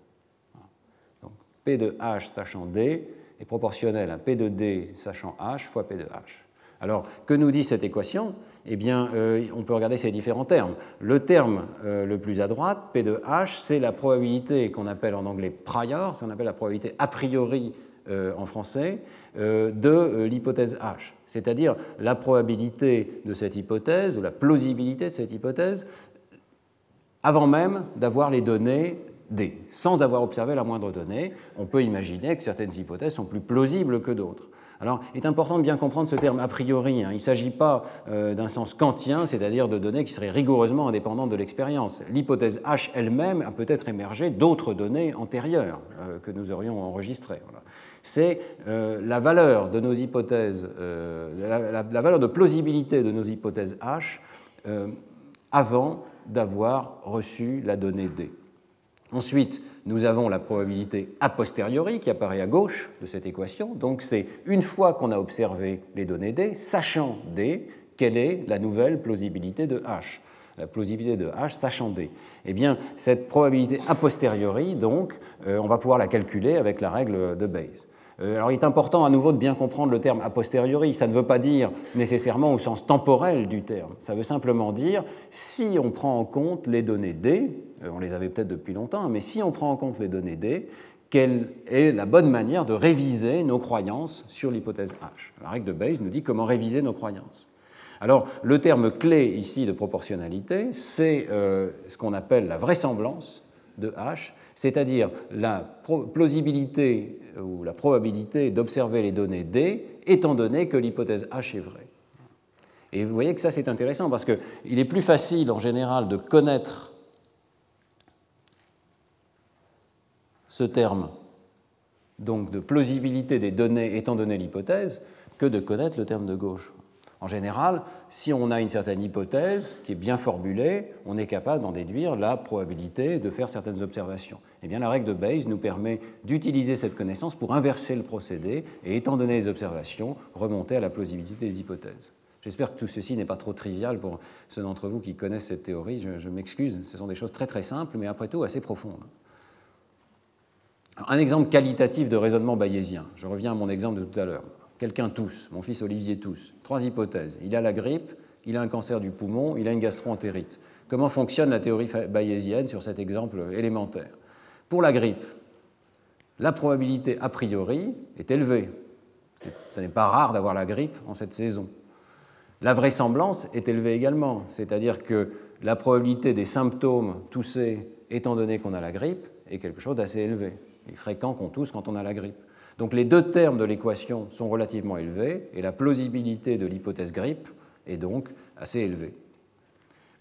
[SPEAKER 2] Donc P de H sachant D est proportionnel à P de D sachant H fois P de H. Alors, que nous dit cette équation? Eh bien, euh, on peut regarder ces différents termes. Le terme euh, le plus à droite, P de H, c'est la probabilité qu'on appelle en anglais prior, ce qu'on appelle la probabilité a priori euh, en français, de l'hypothèse H, c'est-à-dire la probabilité de cette hypothèse ou la plausibilité de cette hypothèse avant même d'avoir les données D. Sans avoir observé la moindre donnée, on peut imaginer que certaines hypothèses sont plus plausibles que d'autres. Alors, il est important de bien comprendre ce terme a priori. Hein. Il ne s'agit pas euh, d'un sens kantien, c'est-à-dire de données qui seraient rigoureusement indépendantes de l'expérience. L'hypothèse H elle-même a peut-être émergé d'autres données antérieures euh, que nous aurions enregistrées. C'est euh, la valeur de nos hypothèses, la, la, valeur de plausibilité de nos hypothèses H avant d'avoir reçu la donnée D. Ensuite, nous avons la probabilité a posteriori qui apparaît à gauche de cette équation. Donc c'est une fois qu'on a observé les données D, sachant D, quelle est la nouvelle plausibilité de H la plausibilité de H sachant D. Eh bien, cette probabilité a posteriori, donc, euh, on va pouvoir la calculer avec la règle de Bayes. Euh, alors, il est important à nouveau de bien comprendre le terme a posteriori. Ça ne veut pas dire nécessairement au sens temporel du terme. Ça veut simplement dire si on prend en compte les données D, on les avait peut-être depuis longtemps, mais si on prend en compte les données D, quelle est la bonne manière de réviser nos croyances sur l'hypothèse H? La règle de Bayes nous dit comment réviser nos croyances. Alors, le terme clé ici de proportionnalité, c'est euh, ce qu'on appelle la vraisemblance de H, c'est-à-dire la plausibilité ou la probabilité d'observer les données D, étant donné que l'hypothèse H est vraie. Et vous voyez que ça c'est intéressant parce qu'il est plus facile en général de connaître ce terme donc de plausibilité des données étant donné l'hypothèse que de connaître le terme de gauche. En général, si on a une certaine hypothèse qui est bien formulée, on est capable d'en déduire la probabilité de faire certaines observations. Eh bien, la règle de Bayes nous permet d'utiliser cette connaissance pour inverser le procédé et, étant donné les observations, remonter à la plausibilité des hypothèses. J'espère que tout ceci n'est pas trop trivial pour ceux d'entre vous qui connaissent cette théorie. Je, je m'excuse, ce sont des choses très très simples, mais après tout assez profondes. Un exemple qualitatif de raisonnement bayésien. Je reviens à mon exemple de tout à l'heure. Quelqu'un tousse, mon fils Olivier tousse. Trois hypothèses. Il a la grippe, il a un cancer du poumon, il a une gastroentérite. Comment fonctionne la théorie bayésienne sur cet exemple élémentaire? Pour la grippe, la probabilité a priori est élevée. Ce n'est pas rare d'avoir la grippe en cette saison. La vraisemblance est élevée également, c'est-à-dire que la probabilité des symptômes toussés, étant donné qu'on a la grippe, est quelque chose d'assez élevé. Il est fréquent qu'on tousse quand on a la grippe. Donc les deux termes de l'équation sont relativement élevés et la plausibilité de l'hypothèse grippe est donc assez élevée.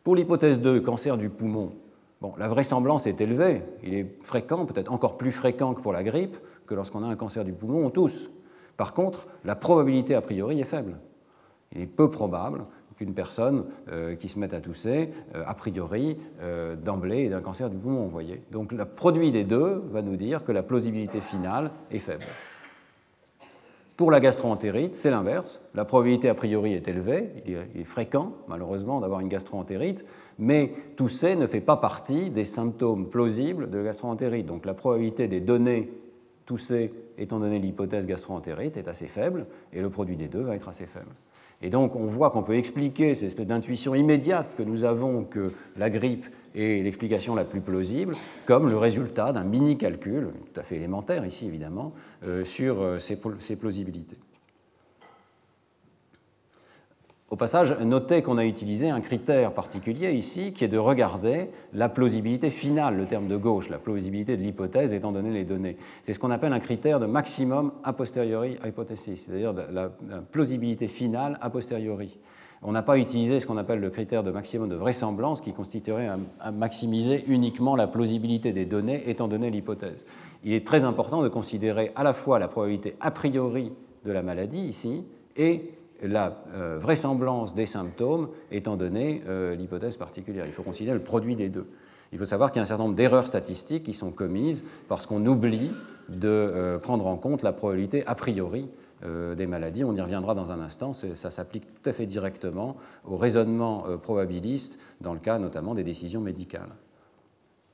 [SPEAKER 2] Pour l'hypothèse 2, cancer du poumon, bon, la vraisemblance est élevée. Il est fréquent, peut-être encore plus fréquent que pour la grippe, que lorsqu'on a un cancer du poumon, on tousse. Par contre, la probabilité a priori est faible. Il est peu probable qu'une personne euh, qui se mette à tousser, euh, a priori, euh, d'emblée, ait d'un cancer du poumon, vous voyez. Donc le produit des deux va nous dire que la plausibilité finale est faible. Pour la gastroentérite, c'est l'inverse. La probabilité a priori est élevée, il est fréquent, malheureusement, d'avoir une gastroentérite, mais tousser ne fait pas partie des symptômes plausibles de la gastroentérite. Donc la probabilité des données toussées, étant donné l'hypothèse gastroentérite, est assez faible, et le produit des deux va être assez faible. Et donc on voit qu'on peut expliquer cette espèce d'intuition immédiate que nous avons que la grippe est l'explication la plus plausible, comme le résultat d'un mini-calcul, tout à fait élémentaire ici évidemment, euh, sur euh, ces plausibilités. Au passage, notez qu'on a utilisé un critère particulier ici, qui est de regarder la plausibilité finale, le terme de gauche, la plausibilité de l'hypothèse étant donné les données. C'est ce qu'on appelle un critère de maximum a posteriori hypothesis, c'est-à-dire la, plausibilité finale a posteriori. On n'a pas utilisé ce qu'on appelle le critère de maximum de vraisemblance, qui constituerait à maximiser uniquement la plausibilité des données étant donné l'hypothèse. Il est très important de considérer à la fois la probabilité a priori de la maladie ici et la euh, vraisemblance des symptômes étant donné euh, l'hypothèse particulière. Il faut considérer le produit des deux. Il faut savoir qu'il y a un certain nombre d'erreurs statistiques qui sont commises parce qu'on oublie de euh, prendre en compte la probabilité a priori des maladies. On y reviendra dans un instant. Ça s'applique tout à fait directement au raisonnement probabiliste dans le cas notamment des décisions médicales.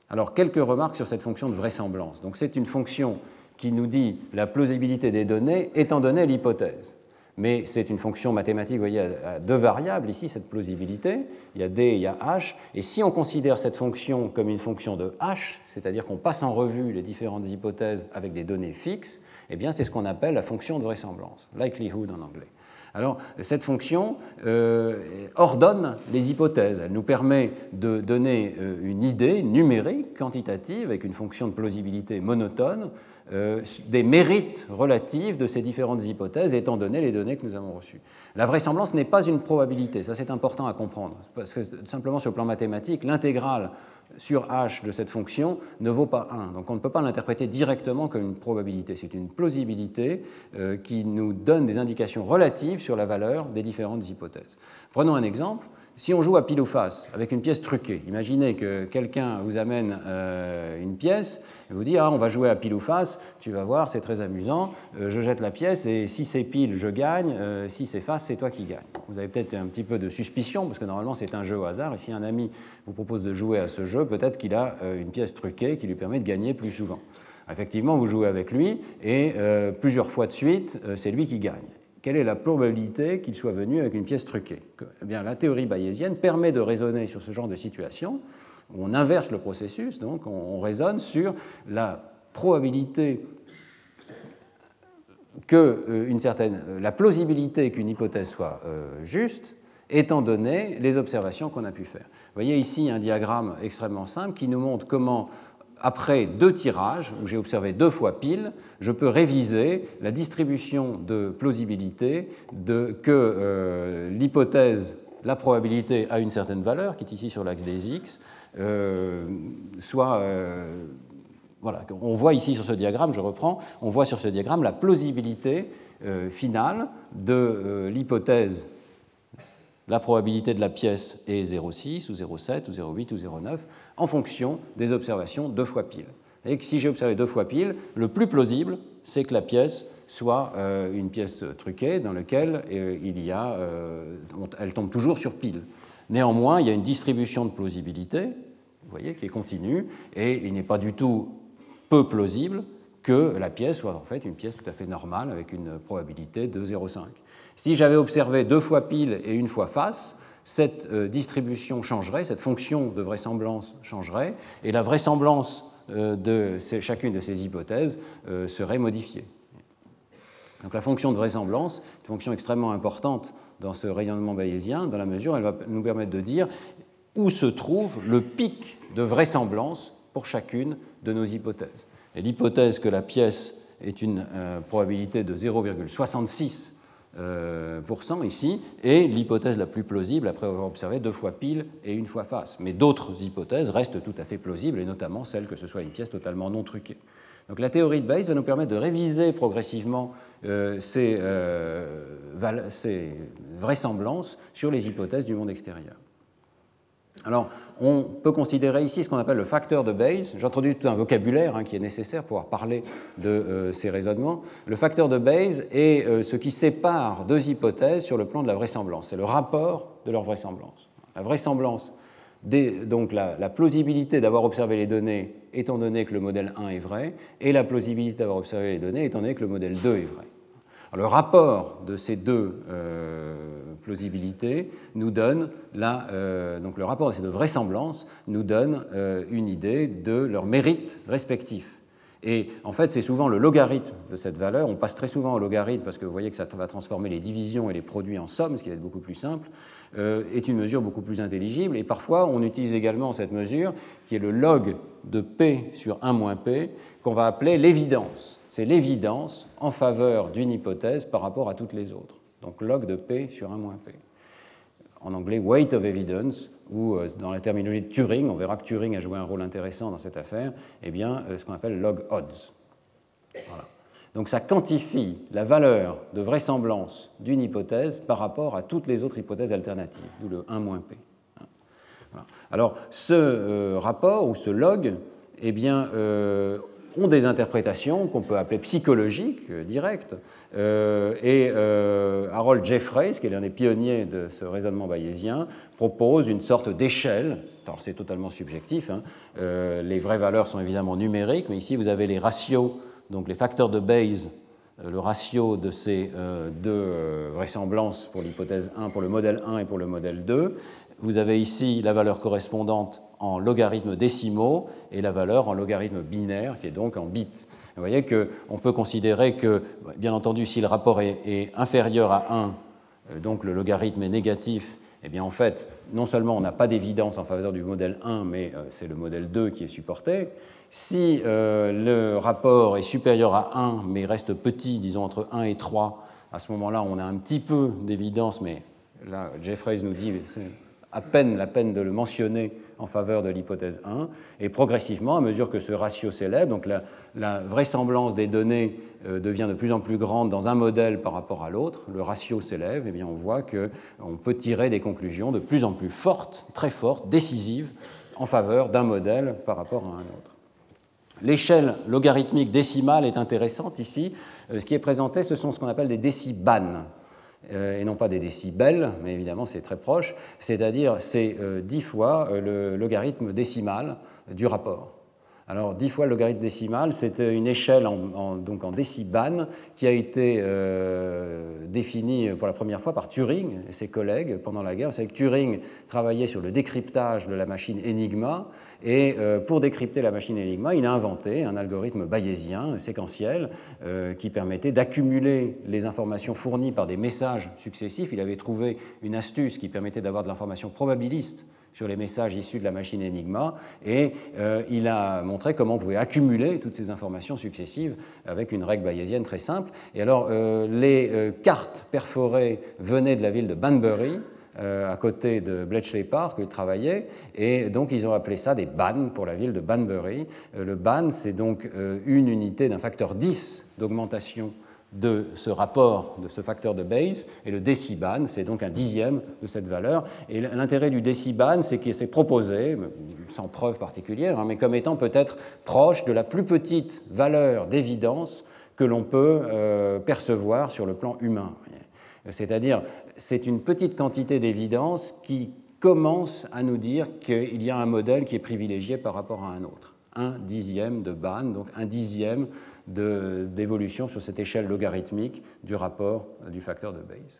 [SPEAKER 2] Alors, quelques remarques sur cette fonction de vraisemblance. C'est une fonction qui nous dit la plausibilité des données étant donné l'hypothèse mais c'est une fonction mathématique, vous voyez, à deux variables ici, cette plausibilité, il y a D il y a H, et si on considère cette fonction comme une fonction de H, c'est-à-dire qu'on passe en revue les différentes hypothèses avec des données fixes, eh bien c'est ce qu'on appelle la fonction de vraisemblance, likelihood en anglais. Alors, cette fonction euh, ordonne les hypothèses. Elle nous permet de donner euh, une idée numérique, quantitative, avec une fonction de plausibilité monotone, des mérites relatifs de ces différentes hypothèses, étant donné les données que nous avons reçues. La vraisemblance n'est pas une probabilité, ça c'est important à comprendre, parce que simplement sur le plan mathématique, l'intégrale sur h de cette fonction ne vaut pas 1. Donc on ne peut pas l'interpréter directement comme une probabilité. C'est une plausibilité euh, qui nous donne des indications relatives sur la valeur des différentes hypothèses. Prenons un exemple. Si on joue à pile ou face avec une pièce truquée, imaginez que quelqu'un vous amène euh, une pièce et vous dit ah on va jouer à pile ou face, tu vas voir c'est très amusant, euh, je jette la pièce et si c'est pile je gagne, euh, si c'est face c'est toi qui gagne. Vous avez peut-être un petit peu de suspicion parce que normalement c'est un jeu au hasard et si un ami vous propose de jouer à ce jeu, peut-être qu'il a une pièce truquée qui lui permet de gagner plus souvent. Effectivement, vous jouez avec lui et plusieurs fois de suite, c'est lui qui gagne quelle est la probabilité qu'il soit venu avec une pièce truquée eh bien, La théorie bayésienne permet de raisonner sur ce genre de situation. On inverse le processus, donc on raisonne sur la probabilité que euh, une certaine, euh, la plausibilité qu'une hypothèse soit euh, juste, étant donné les observations qu'on a pu faire. Vous voyez ici un diagramme extrêmement simple qui nous montre comment après deux tirages, où j'ai observé deux fois pile, je peux réviser la distribution de plausibilité de, que euh, l'hypothèse, la probabilité a une certaine valeur, qui est ici sur l'axe des x, euh, soit... Euh, voilà, on voit ici sur ce diagramme, je reprends, on voit sur ce diagramme la plausibilité finale de l'hypothèse la probabilité de la pièce est 0,6 ou 0,7 ou 0,8 ou 0,9 en fonction des observations deux fois pile. Et que si j'ai observé deux fois pile, le plus plausible, c'est que la pièce soit euh, une pièce truquée dans laquelle euh, il y a, euh, elle tombe toujours sur pile. Néanmoins, il y a une distribution de plausibilité, vous voyez, qui est continue, et il n'est pas du tout peu plausible que la pièce soit en fait une pièce tout à fait normale avec une probabilité de 0,5. Si j'avais observé deux fois pile et une fois face, cette euh, distribution changerait, cette fonction de vraisemblance changerait, et la vraisemblance euh, de chacune de ces hypothèses euh, serait modifiée. Donc la fonction de vraisemblance est une fonction extrêmement importante dans ce rayonnement bayésien, dans la mesure où elle va nous permettre de dire où se trouve le pic de vraisemblance pour chacune de nos hypothèses. Et l'hypothèse que la pièce est une probabilité de 0,66 euh, ici, et l'hypothèse la plus plausible après avoir observé deux fois pile et une fois face. Mais d'autres hypothèses restent tout à fait plausibles, et notamment celle que ce soit une pièce totalement non truquée. Donc la théorie de Bayes va nous permettre de réviser progressivement euh, euh, ces vraisemblances sur les hypothèses du monde extérieur. Alors, on peut considérer ici ce qu'on appelle le facteur de Bayes. J'introduis tout un vocabulaire hein, qui est nécessaire pour pouvoir parler de euh, ces raisonnements. Le facteur de Bayes est euh, ce qui sépare deux hypothèses sur le plan de la vraisemblance. C'est le rapport de leur vraisemblance. La vraisemblance, donc la, la plausibilité d'avoir observé les données étant donné que le modèle 1 est vrai, et la plausibilité d'avoir observé les données étant donné que le modèle 2 est vrai le rapport de ces deux euh, plausibilités nous donne euh, donc le rapport de ces deux vraisemblances nous donne euh, une idée de leur mérite respectif. Et en fait, c'est souvent le logarithme de cette valeur. On passe très souvent au logarithme parce que vous voyez que ça va transformer les divisions et les produits en somme, ce qui va être beaucoup plus simple, est une mesure beaucoup plus intelligible. Et parfois, on utilise également cette mesure qui est le log de p sur 1 moins p, qu'on va appeler l'évidence c'est l'évidence en faveur d'une hypothèse par rapport à toutes les autres. Donc log de P sur 1 moins P. En anglais, weight of evidence, ou euh, dans la terminologie de Turing, on verra que Turing a joué un rôle intéressant dans cette affaire, eh bien, euh, ce qu'on appelle log odds. Donc ça quantifie la valeur de vraisemblance d'une hypothèse par rapport à toutes les autres hypothèses alternatives, d'où le 1 moins P. Alors ce euh, rapport ou ce log, eh bien, ont des interprétations qu'on peut appeler psychologiques euh, directes. Euh, et euh, Harold Jeffreys, qui est l'un des pionniers de ce raisonnement bayésien, propose une sorte d'échelle. Alors c'est totalement subjectif. Hein. les vraies valeurs sont évidemment numériques, mais ici vous avez les ratios, donc les facteurs de Bayes le ratio de ces deux vraisemblances pour l'hypothèse 1, pour le modèle 1 et pour le modèle 2. Vous avez ici la valeur correspondante en logarithmes décimaux et la valeur en logarithme binaire, qui est donc en bits. Vous voyez qu'on peut considérer que, bien entendu, si le rapport est, inférieur à 1, euh, donc le logarithme est négatif, Eh bien, en fait, non seulement on n'a pas d'évidence en faveur du modèle 1, mais c'est le modèle 2 qui est supporté. Si le rapport est supérieur à 1, mais reste petit, disons entre 1 et 3, à ce moment-là, on a un petit peu d'évidence, mais là, Jeffreys nous dit à peine la peine de le mentionner en faveur de l'hypothèse 1. Et progressivement, à mesure que ce ratio s'élève, donc la, vraisemblance des données euh, devient de plus en plus grande dans un modèle par rapport à l'autre, le ratio s'élève, et eh bien on voit qu'on peut tirer des conclusions de plus en plus fortes, très fortes, décisives, en faveur d'un modèle par rapport à un autre. L'échelle logarithmique décimale est intéressante ici. Euh, ce qui est présenté, ce sont ce qu'on appelle des décibanes, et non pas des décibels, mais évidemment c'est très proche, c'est-à-dire c'est euh, dix fois le logarithme décimal du rapport. Alors, 10 fois le logarithme décimal, c'est une échelle en, donc en qui a été euh, définie pour la première fois par Turing et ses collègues pendant la guerre. Vous savez que Turing travaillait sur le décryptage de la machine Enigma, et euh, pour décrypter la machine Enigma, il a inventé un algorithme bayésien séquentiel euh, qui permettait d'accumuler les informations fournies par des messages successifs. Il avait trouvé une astuce qui permettait d'avoir de l'information probabiliste sur les messages issus de la machine Enigma, et euh, il a montré comment on pouvait accumuler toutes ces informations successives avec une règle bayésienne très simple. Et alors, euh, les euh, cartes perforées venaient de la ville de Banbury, à côté de Bletchley Park, où il travaillait, et donc ils ont appelé ça des bannes pour la ville de Banbury. le ban, c'est donc une unité d'un facteur 10 d'augmentation de ce rapport, de ce facteur de Bayes, et le déciban, c'est donc un dixième de cette valeur. Et l'intérêt du déciban, c'est qu'il s'est proposé, sans preuve particulière, hein, mais comme étant peut-être proche de la plus petite valeur d'évidence que l'on peut euh, percevoir sur le plan humain. C'est-à-dire, c'est une petite quantité d'évidence qui commence à nous dire qu'il y a un modèle qui est privilégié par rapport à un autre. Un dixième de Ban, donc un dixième d'évolution sur cette échelle logarithmique du rapport du facteur de Bayes.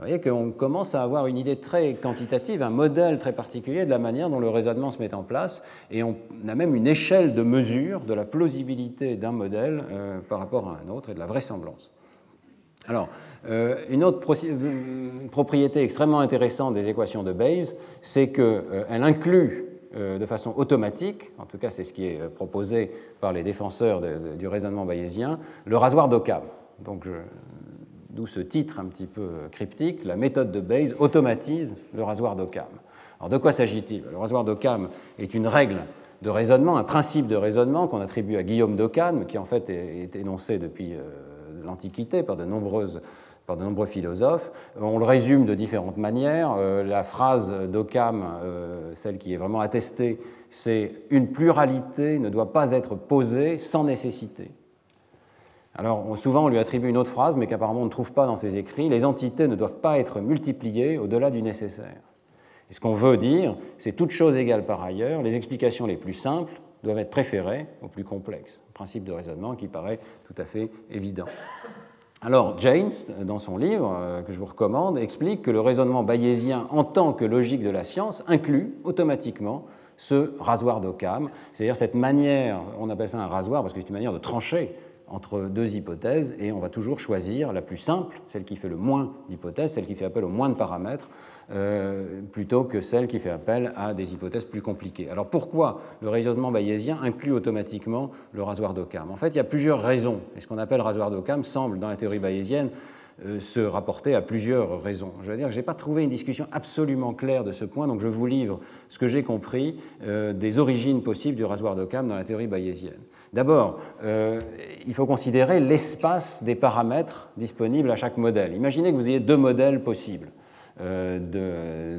[SPEAKER 2] Vous voyez qu'on commence à avoir une idée très quantitative, un modèle très particulier de la manière dont le raisonnement se met en place, et on a même une échelle de mesure de la plausibilité d'un modèle euh, par rapport à un autre et de la vraisemblance. Alors, euh, une autre propriété extrêmement intéressante des équations de Bayes, c'est qu'elle euh, inclut euh, de façon automatique, en tout cas c'est ce qui est euh, proposé par les défenseurs du raisonnement bayésien, le rasoir d'Occam. Donc d'où ce titre un petit peu cryptique, la méthode de Bayes automatise le rasoir d'Occam. Alors de quoi s'agit-il? Le rasoir d'Occam est une règle de raisonnement, un principe de raisonnement qu'on attribue à Guillaume d'Occam, qui en fait est énoncé depuis euh, l'Antiquité par de nombreuses de nombreux philosophes. On le résume de différentes manières. Euh, la phrase d'Occam, euh, celle qui est vraiment attestée, c'est une pluralité ne doit pas être posée sans nécessité. Alors souvent on lui attribue une autre phrase, mais qu'apparemment on ne trouve pas dans ses écrits. Les entités ne doivent pas être multipliées au-delà du nécessaire. Et ce qu'on veut dire, c'est toute chose égale par ailleurs, les explications les plus simples doivent être préférées aux plus complexes. Un principe de raisonnement qui paraît tout à fait évident. Alors, James, dans son livre, euh, que je vous recommande, explique que le raisonnement bayésien en tant que logique de la science inclut automatiquement ce rasoir d'Occam, c'est-à-dire cette manière, on appelle ça un rasoir parce que c'est une manière de trancher entre deux hypothèses et on va toujours choisir la plus simple, celle qui fait le moins d'hypothèses, celle qui fait appel au moins de paramètres, euh, plutôt que celle qui fait appel à des hypothèses plus compliquées. Alors pourquoi le raisonnement bayésien inclut automatiquement le rasoir d'Occam? En fait, il y a plusieurs raisons. Et ce qu'on appelle rasoir d'Occam semble, dans la théorie bayésienne, euh, se rapporter à plusieurs raisons. Je veux dire que je n'ai pas trouvé une discussion absolument claire de ce point, donc je vous livre ce que j'ai compris euh, des origines possibles du rasoir d'Occam dans la théorie bayésienne. D'abord, il faut considérer l'espace des paramètres disponibles à chaque modèle. Imaginez que vous ayez deux modèles possibles. Euh,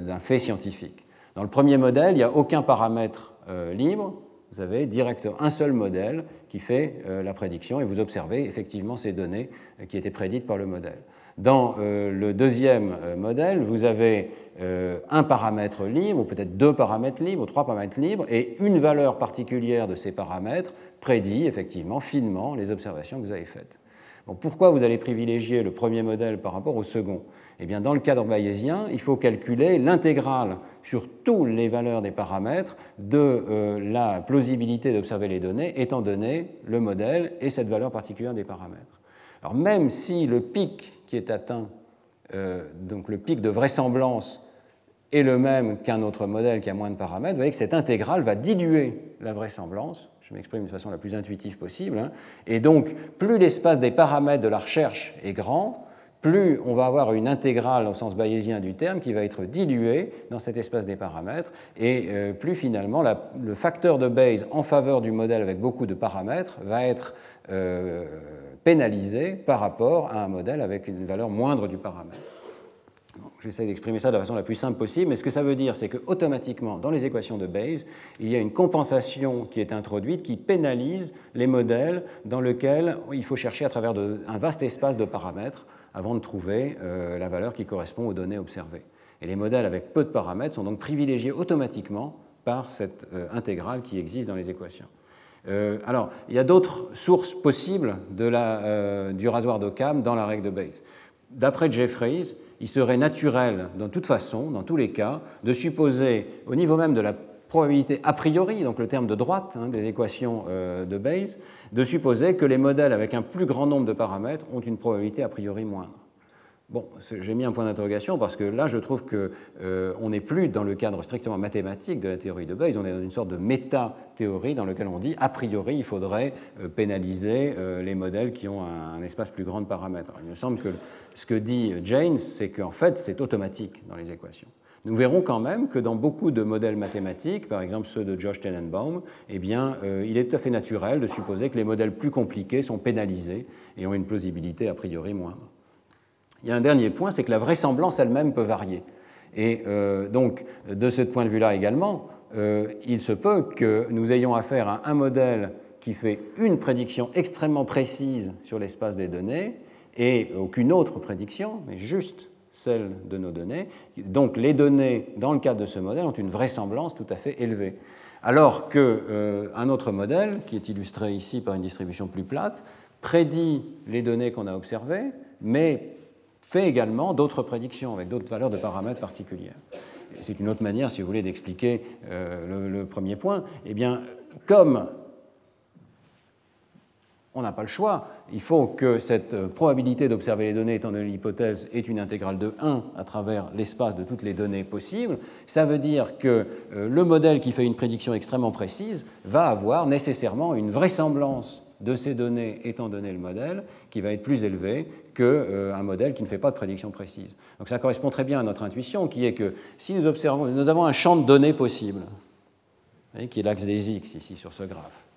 [SPEAKER 2] d'un fait scientifique. Dans le premier modèle, il n'y a aucun paramètre euh, libre. Vous avez directement un seul modèle qui fait euh, la prédiction et vous observez effectivement ces données qui étaient prédites par le modèle. Dans le deuxième modèle, vous avez un paramètre libre, ou peut-être deux paramètres libres, ou trois paramètres libres, et une valeur particulière de ces paramètres prédit effectivement finement les observations que vous avez faites. pourquoi vous allez privilégier le premier modèle par rapport au second? Eh bien, dans le cadre bayésien, il faut calculer l'intégrale sur toutes les valeurs des paramètres de euh, la plausibilité d'observer les données, étant donné le modèle et cette valeur particulière des paramètres. Même si le pic qui est atteint, euh, donc le pic de vraisemblance est le même qu'un autre modèle qui a moins de paramètres, vous voyez que cette intégrale va diluer la vraisemblance. Je m'exprime de façon la plus intuitive possible. Hein. Et donc, plus l'espace des paramètres de la recherche est grand, plus on va avoir une intégrale au sens bayésien du terme qui va être diluée dans cet espace des paramètres, et euh, plus finalement le facteur de Bayes en faveur du modèle avec beaucoup de paramètres va être euh, pénalisé par rapport à un modèle avec une valeur moindre du paramètre. J'essaie d'exprimer ça de la façon la plus simple possible, mais ce que ça veut dire, c'est qu'automatiquement, dans les équations de Bayes, il y a une compensation qui est introduite qui pénalise les modèles dans lesquels il faut chercher à travers un vaste espace de paramètres avant de trouver euh, la valeur qui correspond aux données observées. Et les modèles avec peu de paramètres sont donc privilégiés automatiquement par cette euh, intégrale qui existe dans les équations. Euh, alors, il y a d'autres sources possibles de la, du rasoir d'Occam dans la règle de Bayes. D'après Jeffreys, il serait naturel, dans toute façon, dans tous les cas, de supposer, au niveau même de la probabilité a priori, donc le terme de droite hein, des équations euh, de Bayes, de supposer que les modèles avec un plus grand nombre de paramètres ont une probabilité a priori moindre. Bon, j'ai mis un point d'interrogation parce que là, je trouve qu'on euh, n'est plus dans le cadre strictement mathématique de la théorie de Bayes, on est dans une sorte de méta-théorie dans laquelle on dit a priori, il faudrait euh, pénaliser les modèles qui ont un, espace plus grand de paramètres. il me semble que ce que dit James, c'est qu'en fait, c'est automatique dans les équations. Nous verrons quand même que dans beaucoup de modèles mathématiques, par exemple ceux de Josh Tenenbaum, eh bien, euh, il est tout à fait naturel de supposer que les modèles plus compliqués sont pénalisés et ont une plausibilité a priori moindre. Il y a un dernier point, c'est que la vraisemblance elle-même peut varier. Et euh, donc, de ce point de vue-là également, euh, il se peut que nous ayons affaire à un modèle qui fait une prédiction extrêmement précise sur l'espace des données et aucune autre prédiction, mais juste celle de nos données. Donc les données, dans le cadre de ce modèle, ont une vraisemblance tout à fait élevée. Alors qu'un euh, autre modèle, qui est illustré ici par une distribution plus plate, prédit les données qu'on a observées, mais fait également d'autres prédictions avec d'autres valeurs de paramètres particulières. C'est une autre manière, si vous voulez, d'expliquer euh, le, le, premier point. Eh bien, comme on n'a pas le choix. Il faut que cette euh, probabilité d'observer les données étant donné l'hypothèse est une intégrale de 1 à travers l'espace de toutes les données possibles. Ça veut dire que euh, le modèle qui fait une prédiction extrêmement précise va avoir nécessairement une vraisemblance de ces données étant donné le modèle qui va être plus élevée qu'un euh, modèle qui ne fait pas de prédiction précise. Donc ça correspond très bien à notre intuition qui est que si nous observons, nous avons un champ de données possible, qui est l'axe des x ici sur ce graphe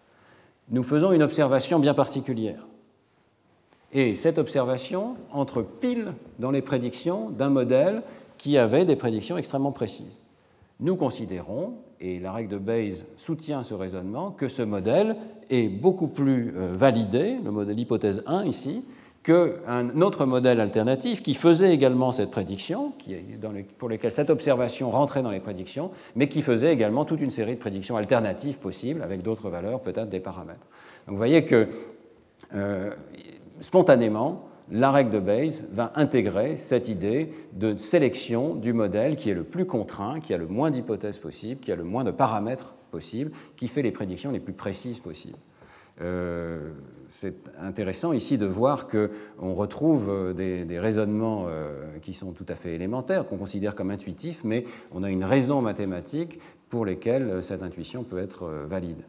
[SPEAKER 2] nous faisons une observation bien particulière. Et cette observation entre pile dans les prédictions d'un modèle qui avait des prédictions extrêmement précises. Nous considérons, et la règle de Bayes soutient ce raisonnement, que ce modèle est beaucoup plus euh, validé, l'hypothèse 1 ici, qu'un autre modèle alternatif qui faisait également cette prédiction, pour lequel cette observation rentrait dans les prédictions, mais qui faisait également toute une série de prédictions alternatives possibles avec d'autres valeurs, peut-être des paramètres. Donc vous voyez que euh, spontanément, la règle de Bayes va intégrer cette idée de sélection du modèle qui est le plus contraint, qui a le moins d'hypothèses possibles, qui a le moins de paramètres possibles, qui fait les prédictions les plus précises possibles. Euh, c'est intéressant ici de voir qu'on retrouve euh, des, raisonnements euh, qui sont tout à fait élémentaires, qu'on considère comme intuitifs, mais on a une raison mathématique pour lesquelles cette intuition peut être valide.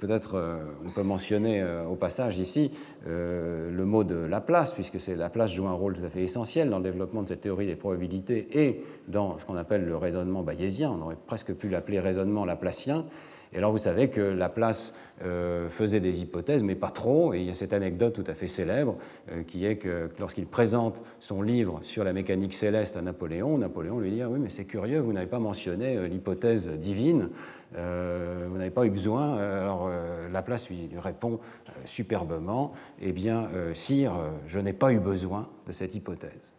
[SPEAKER 2] Peut-être on peut mentionner au passage ici le mot de Laplace, puisque Laplace joue un rôle tout à fait essentiel dans le développement de cette théorie des probabilités et dans ce qu'on appelle le raisonnement bayésien. On aurait presque pu l'appeler raisonnement laplacien. Et alors vous savez que Laplace euh, faisait des hypothèses, mais pas trop, et il y a cette anecdote tout à fait célèbre euh, qui est que lorsqu'il présente son livre sur la mécanique céleste à Napoléon, Napoléon lui dit ah oui mais c'est curieux, vous n'avez pas mentionné euh, l'hypothèse divine, vous n'avez pas eu besoin. Alors Laplace lui répond superbement eh bien sire, je n'ai pas eu besoin de cette hypothèse.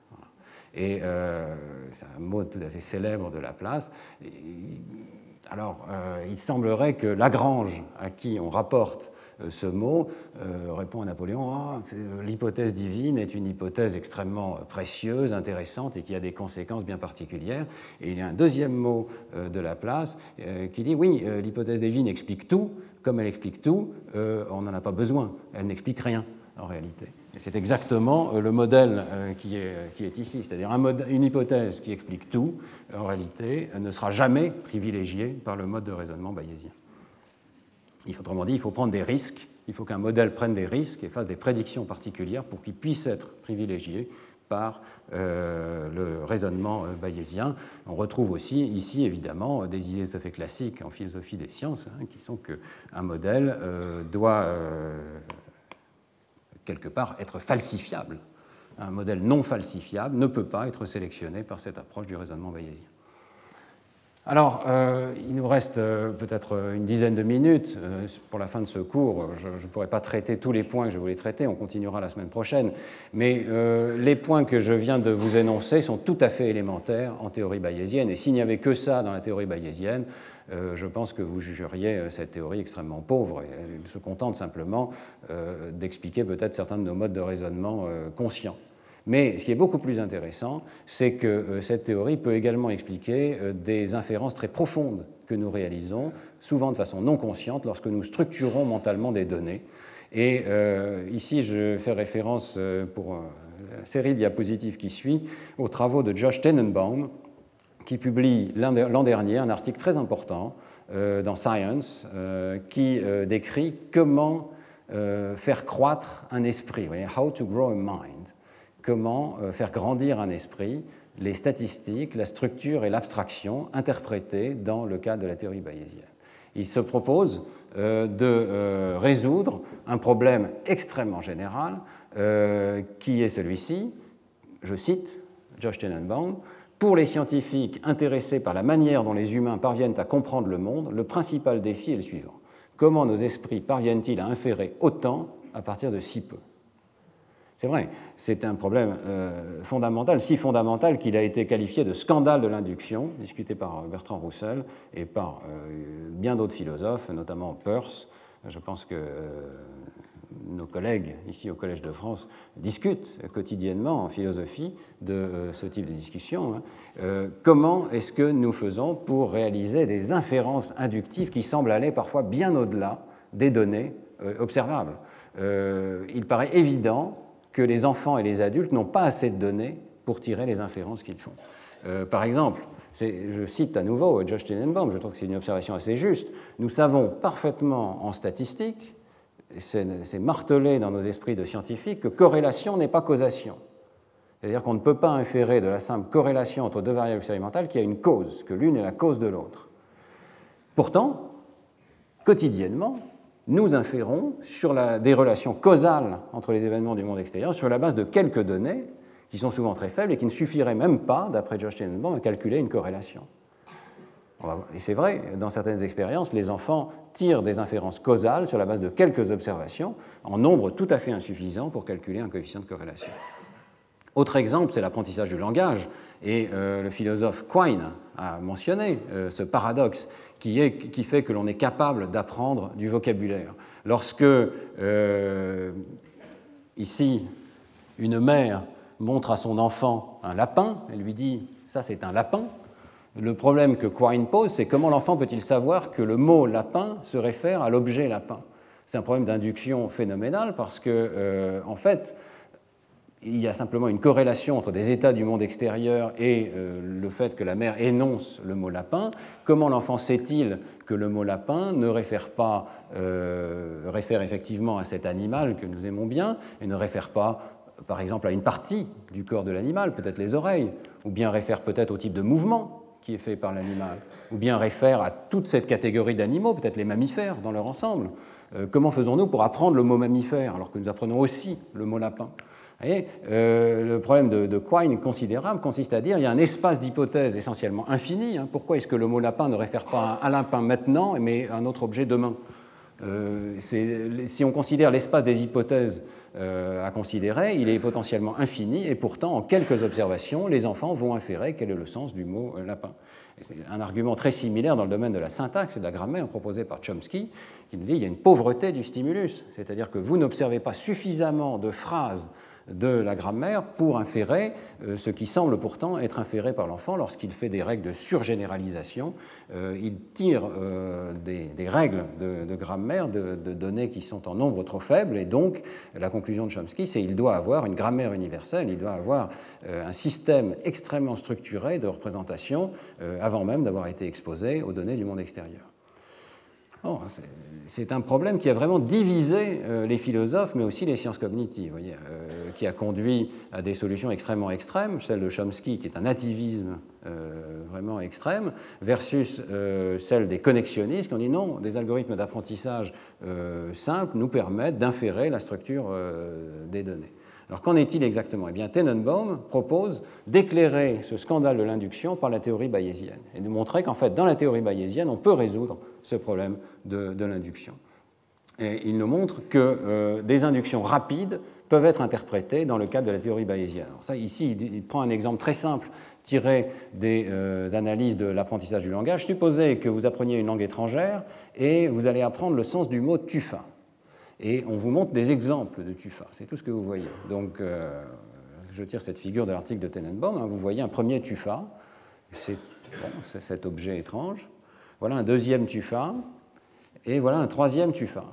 [SPEAKER 2] Et c'est un mot tout à fait célèbre de Laplace. Alors, euh, il semblerait que Lagrange, à qui on rapporte euh, ce mot, euh, répond à Napoléon ah, l'hypothèse divine est une hypothèse extrêmement précieuse, intéressante et qui a des conséquences bien particulières. Et il y a un deuxième mot de Laplace qui dit oui, l'hypothèse divine explique tout. Comme elle explique tout, on n'en a pas besoin, elle n'explique rien. en réalité. C'est exactement le modèle qui est, qui est ici, c'est-à-dire une hypothèse qui explique tout, en réalité, ne sera jamais privilégiée par le mode de raisonnement bayésien. Il faut, autrement dit, il faut prendre des risques, il faut qu'un modèle prenne des risques et fasse des prédictions particulières pour qu'il puisse être privilégié par euh, le raisonnement euh, bayésien. On retrouve aussi ici, évidemment, des idées tout à fait classiques en philosophie des sciences, hein, qui sont qu'un modèle euh, doit, quelque part, être falsifiable. Un modèle non falsifiable ne peut pas être sélectionné par cette approche du raisonnement bayésien. Alors, euh, il nous reste euh, peut-être une dizaine de minutes euh, pour la fin de ce cours. Je ne pourrai pas traiter tous les points que je voulais traiter, on continuera la semaine prochaine. Mais les points que je viens de vous énoncer sont tout à fait élémentaires en théorie bayésienne. Et s'il n'y avait que ça dans la théorie bayésienne, je pense que vous jugeriez cette théorie extrêmement pauvre. Elle se contente simplement d'expliquer peut-être certains de nos modes de raisonnement conscients. Mais ce qui est beaucoup plus intéressant, c'est que euh, cette théorie peut également expliquer euh, des inférences très profondes que nous réalisons, souvent de façon non consciente, lorsque nous structurons mentalement des données. Et euh, ici, je fais référence pour la série de diapositives qui suit aux travaux de Josh Tenenbaum, qui publie l'an dernier un article très important dans Science qui décrit comment faire croître un esprit, how to grow a mind. Comment euh, faire grandir un esprit, les statistiques, la structure et l'abstraction interprétées dans le cadre de la théorie bayésienne. Il se propose euh, de euh, résoudre un problème extrêmement général qui est celui-ci, je cite Josh Tenenbaum, pour les scientifiques intéressés par la manière dont les humains parviennent à comprendre le monde, le principal défi est le suivant. Comment nos esprits parviennent-ils à inférer autant à partir de si peu? C'est vrai, c'est un problème euh, fondamental, si fondamental qu'il a été qualifié de scandale de l'induction, discuté par Bertrand Roussel et par euh, bien d'autres philosophes, notamment Peirce. Je pense que euh, nos collègues ici au Collège de France discutent quotidiennement en philosophie de ce type de discussion. Hein. comment est-ce que nous faisons pour réaliser des inférences inductives qui semblent aller parfois bien au-delà des données observables? Il paraît évident que les enfants et les adultes n'ont pas assez de données pour tirer les inférences qu'ils font. Euh, par exemple, je cite à nouveau Josh Tenenbaum, je trouve que c'est une observation assez juste, nous savons parfaitement en statistique, c'est martelé dans nos esprits de scientifiques, que corrélation n'est pas causation. C'est-à-dire qu'on ne peut pas inférer de la simple corrélation entre deux variables expérimentales qu'il y a une cause, que l'une est la cause de l'autre. Pourtant, quotidiennement, nous inférons sur des relations causales entre les événements du monde extérieur sur la base de quelques données qui sont souvent très faibles et qui ne suffiraient même pas, d'après George Tenenbaum, à calculer une corrélation. Et c'est vrai, dans certaines expériences, les enfants tirent des inférences causales sur la base de quelques observations, en nombre tout à fait insuffisant pour calculer un coefficient de corrélation. Autre exemple, c'est l'apprentissage du langage. Et euh, le philosophe Quine a mentionné euh, ce paradoxe qui, fait que l'on est capable d'apprendre du vocabulaire. Lorsque, euh, ici, une mère montre à son enfant un lapin, elle lui dit Ça, c'est un lapin. Le problème que Quine pose, c'est comment l'enfant peut-il savoir que le mot lapin se réfère à l'objet lapin? C'est un problème d'induction phénoménal parce que, euh, en fait, il y a simplement une corrélation entre des états du monde extérieur et euh, le fait que la mère énonce le mot lapin. Comment l'enfant sait-il que le mot lapin ne réfère pas, euh, réfère effectivement à cet animal que nous aimons bien et ne réfère pas, par exemple, à une partie du corps de l'animal, peut-être les oreilles, ou bien réfère peut-être au type de mouvement qui est fait par l'animal, ou bien réfère à toute cette catégorie d'animaux, peut-être les mammifères dans leur ensemble. Euh, comment faisons-nous pour apprendre le mot mammifère alors que nous apprenons aussi le mot lapin? Euh, le problème de, Quine considérable consiste à dire qu'il y a un espace d'hypothèse essentiellement infini. Hein. Pourquoi est-ce que le mot lapin ne réfère pas à un lapin maintenant, mais à un autre objet demain? Euh, Si on considère l'espace des hypothèses à considérer, il est potentiellement infini, et pourtant, en quelques observations, les enfants vont inférer quel est le sens du mot lapin. C'est un argument très similaire dans le domaine de la syntaxe et de la grammaire proposé par Chomsky, qui nous dit qu'il y a une pauvreté du stimulus, c'est-à-dire que vous n'observez pas suffisamment de phrases de la grammaire pour inférer euh, ce qui semble pourtant être inféré par l'enfant lorsqu'il fait des règles de surgénéralisation. Euh, il tire euh, des, règles de, grammaire de, données qui sont en nombre trop faible et donc la conclusion de Chomsky, c'est qu'il doit avoir une grammaire universelle, il doit avoir un système extrêmement structuré de représentation avant même d'avoir été exposé aux données du monde extérieur. C'est un problème qui a vraiment divisé euh, les philosophes, mais aussi les sciences cognitives, euh, qui a conduit à des solutions extrêmement extrêmes, celle de Chomsky, qui est un nativisme euh, vraiment extrême, versus celle des connexionnistes, qui ont dit non, des algorithmes d'apprentissage simples nous permettent d'inférer la structure des données. Alors qu'en est-il exactement? Eh bien, Tenenbaum propose d'éclairer ce scandale de l'induction par la théorie bayésienne et de montrer qu'en fait, dans la théorie bayésienne, on peut résoudre ce problème de, l'induction. Et il nous montre que euh, des inductions rapides peuvent être interprétées dans le cadre de la théorie bayésienne. Alors ça, ici, il, prend un exemple très simple tiré des euh, analyses de l'apprentissage du langage. Supposez que vous appreniez une langue étrangère et vous allez apprendre le sens du mot tufa et on vous montre des exemples de tufa. C'est tout ce que vous voyez. Donc, euh, je tire cette figure de l'article de Tenenbaum. Hein. vous voyez un premier tufa, c'est cet objet étrange. Voilà un deuxième tufa, et voilà un troisième tufa.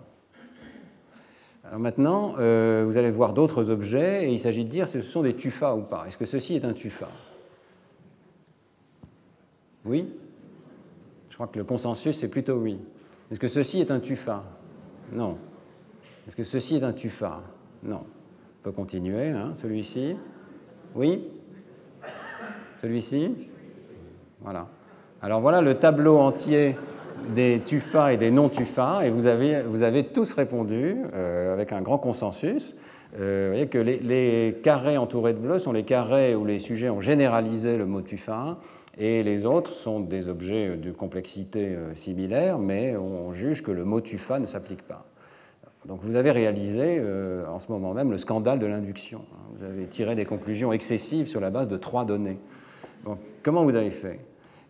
[SPEAKER 2] Alors maintenant, euh, vous allez voir d'autres objets, et il s'agit de dire si ce sont des tufas ou pas. Est-ce que ceci est un tufa? Oui? Je crois que le consensus, c'est plutôt oui. Est-ce que ceci est un tufa? Non. Est-ce que ceci est un tufa Non. On peut continuer. Hein, celui-ci Oui Celui-ci Voilà. Alors voilà le tableau entier des tufas et des non-tufas, et vous avez, vous avez tous répondu euh, avec un grand consensus. Euh, vous voyez que les, carrés entourés de bleu sont les carrés où les sujets ont généralisé le mot tufa, et les autres sont des objets de complexité euh, similaire, mais on juge que le mot tufa ne s'applique pas. Donc vous avez réalisé euh, en ce moment même le scandale de l'induction. Vous avez tiré des conclusions excessives sur la base de trois données. comment vous avez fait?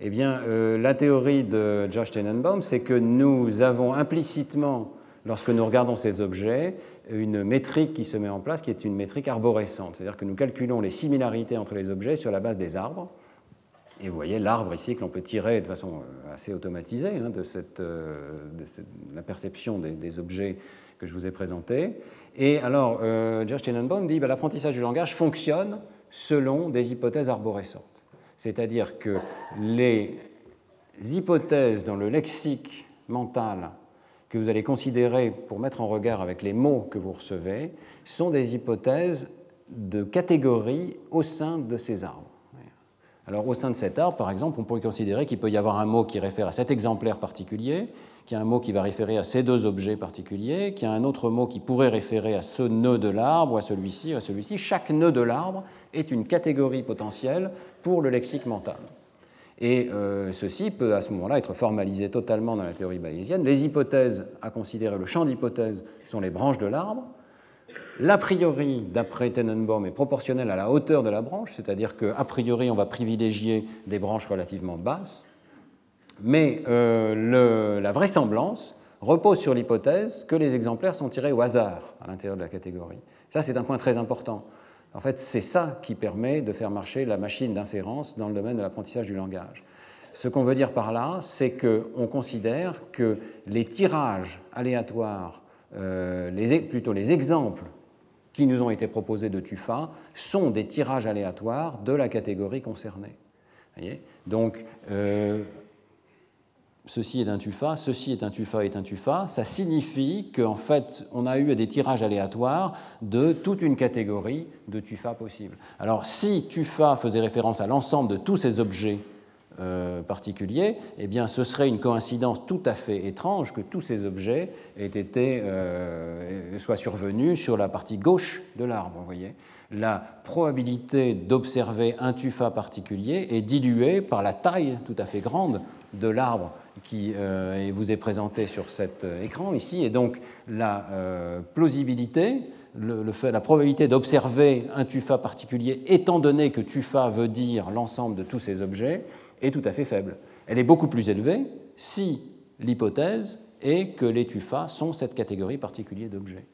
[SPEAKER 2] Eh bien, euh, la théorie de Josh Tenenbaum, c'est que nous avons implicitement, lorsque nous regardons ces objets, une métrique qui se met en place qui est une métrique arborescente. C'est-à-dire que nous calculons les similarités entre les objets sur la base des arbres. Et vous voyez l'arbre ici que l'on peut tirer de façon euh, assez automatisée hein, de, cette, la perception des, objets que je vous ai présenté. Et alors, euh, Josh Tenenbaum dit que bah, l'apprentissage du langage fonctionne selon des hypothèses arborescentes. C'est-à-dire que les hypothèses dans le lexique mental que vous allez considérer pour mettre en regard avec les mots que vous recevez sont des hypothèses de catégories au sein de ces arbres. Alors au sein de cet arbre, par exemple, on pourrait considérer qu'il peut y avoir un mot qui réfère à cet exemplaire particulier, qu'il y a un mot qui va référer à ces deux objets particuliers, qu'il y a un autre mot qui pourrait référer à ce nœud de l'arbre, à celui-ci, à celui-ci. Chaque nœud de l'arbre est une catégorie potentielle pour le lexique mental. Et euh, ceci peut à ce moment-là être formalisé totalement dans la théorie bayésienne. Les hypothèses à considérer, le champ d'hypothèses, sont les branches de l'arbre. L'a priori, d'après Tenenbaum, est proportionnel à la hauteur de la branche, c'est-à-dire qu'a priori, on va privilégier des branches relativement basses mais euh, la vraisemblance repose sur l'hypothèse que les exemplaires sont tirés au hasard à l'intérieur de la catégorie. Ça, c'est un point très important. En fait, c'est ça qui permet de faire marcher la machine d'inférence dans le domaine de l'apprentissage du langage. Ce qu'on veut dire par là, c'est qu'on considère que les tirages aléatoires, euh, plutôt les exemples qui nous ont été proposés de TUFA, sont des tirages aléatoires de la catégorie concernée. Donc, euh, ceci est un tufa, ceci est un tufa est un tufa, ça signifie qu'en fait, on a eu des tirages aléatoires de toute une catégorie de tufa possibles. Alors, si tufa faisait référence à l'ensemble de tous ces objets euh, particuliers, eh bien, ce serait une coïncidence tout à fait étrange que tous ces objets aient été, euh, soient survenus sur la partie gauche de l'arbre. Voyez la probabilité d'observer un tufa particulier est diluée par la taille tout à fait grande de l'arbre qui euh, vous est présenté sur cet euh, écran ici, et donc la plausibilité, la probabilité d'observer un tufa particulier, étant donné que tufa veut dire l'ensemble de tous ces objets, est tout à fait faible. Elle est beaucoup plus élevée si l'hypothèse est que les tufas sont cette catégorie particulière d'objets.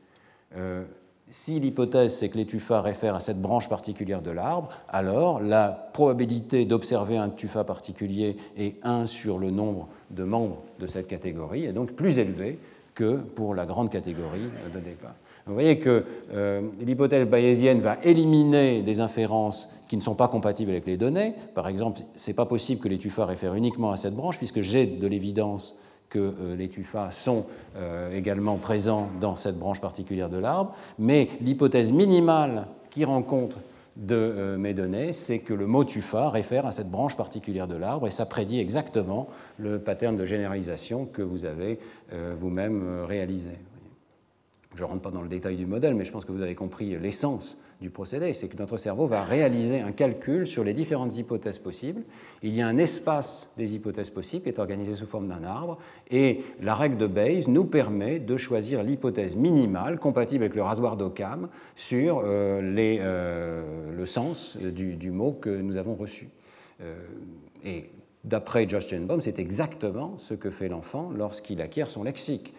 [SPEAKER 2] Si l'hypothèse c'est que les tufa réfèrent à cette branche particulière de l'arbre, alors la probabilité d'observer un tufa particulier est 1 sur le nombre de membres de cette catégorie, est donc plus élevée que pour la grande catégorie de départ. Vous voyez que euh, l'hypothèse bayésienne va éliminer des inférences qui ne sont pas compatibles avec les données. Par exemple, ce n'est pas possible que les tufas réfèrent uniquement à cette branche, puisque j'ai de l'évidence que euh, les tufas sont euh, également présents dans cette branche particulière de l'arbre. Mais l'hypothèse minimale qui rencontre de mes données, c'est que le mot tufa réfère à cette branche particulière de l'arbre et ça prédit exactement le pattern de généralisation que vous avez vous-même réalisé. Je ne rentre pas dans le détail du modèle, mais je pense que vous avez compris l'essence du procédé, c'est que notre cerveau va réaliser un calcul sur les différentes hypothèses possibles. Il y a un espace des hypothèses possibles qui est organisé sous forme d'un arbre, et la règle de Bayes nous permet de choisir l'hypothèse minimale compatible avec le rasoir d'Occam sur euh, euh, le sens du, mot que nous avons reçu. Euh, et d'après Josh Tenenbaum, c'est exactement ce que fait l'enfant lorsqu'il acquiert son lexique.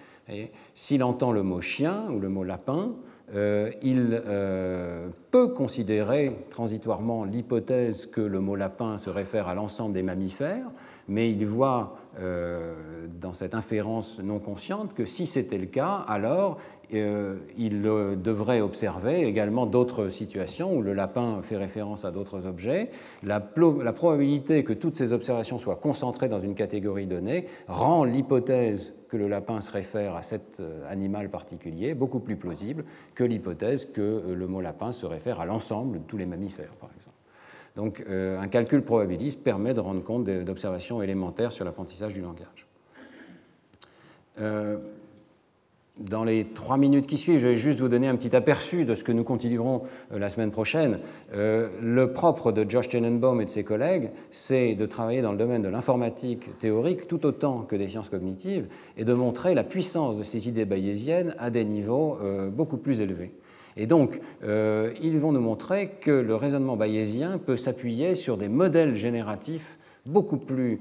[SPEAKER 2] S'il entend le mot chien ou le mot lapin, euh, il euh, peut considérer transitoirement l'hypothèse que le mot lapin se réfère à l'ensemble des mammifères, mais il voit euh, dans cette inférence non consciente que si c'était le cas, alors il devrait observer également d'autres situations où le lapin fait référence à d'autres objets. La, probabilité que toutes ces observations soient concentrées dans une catégorie donnée rend l'hypothèse que le lapin se réfère à cet euh, animal particulier beaucoup plus plausible que l'hypothèse que euh, le mot lapin se réfère à l'ensemble de tous les mammifères, par exemple. Donc euh, un calcul probabiliste permet de rendre compte d'observations élémentaires sur l'apprentissage du langage dans les trois minutes qui suivent, je vais juste vous donner un petit aperçu de ce que nous continuerons euh, la semaine prochaine. Euh, le propre de Josh Tenenbaum et de ses collègues, c'est de travailler dans le domaine de l'informatique théorique tout autant que des sciences cognitives et de montrer la puissance de ces idées bayésiennes à des niveaux euh, beaucoup plus élevés. Et donc, ils vont nous montrer que le raisonnement bayésien peut s'appuyer sur des modèles génératifs beaucoup plus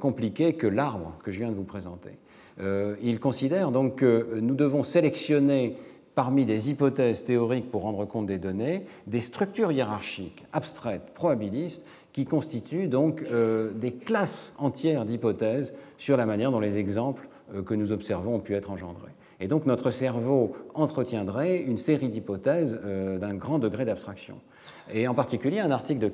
[SPEAKER 2] compliqués que l'arbre que je viens de vous présenter. Euh, il considère donc que nous devons sélectionner parmi des hypothèses théoriques pour rendre compte des données des structures hiérarchiques abstraites, probabilistes, qui constituent donc euh, des classes entières d'hypothèses sur la manière dont les exemples euh, que nous observons ont pu être engendrés. Et donc notre cerveau entretiendrait une série d'hypothèses d'un grand degré d'abstraction. Et en particulier un article de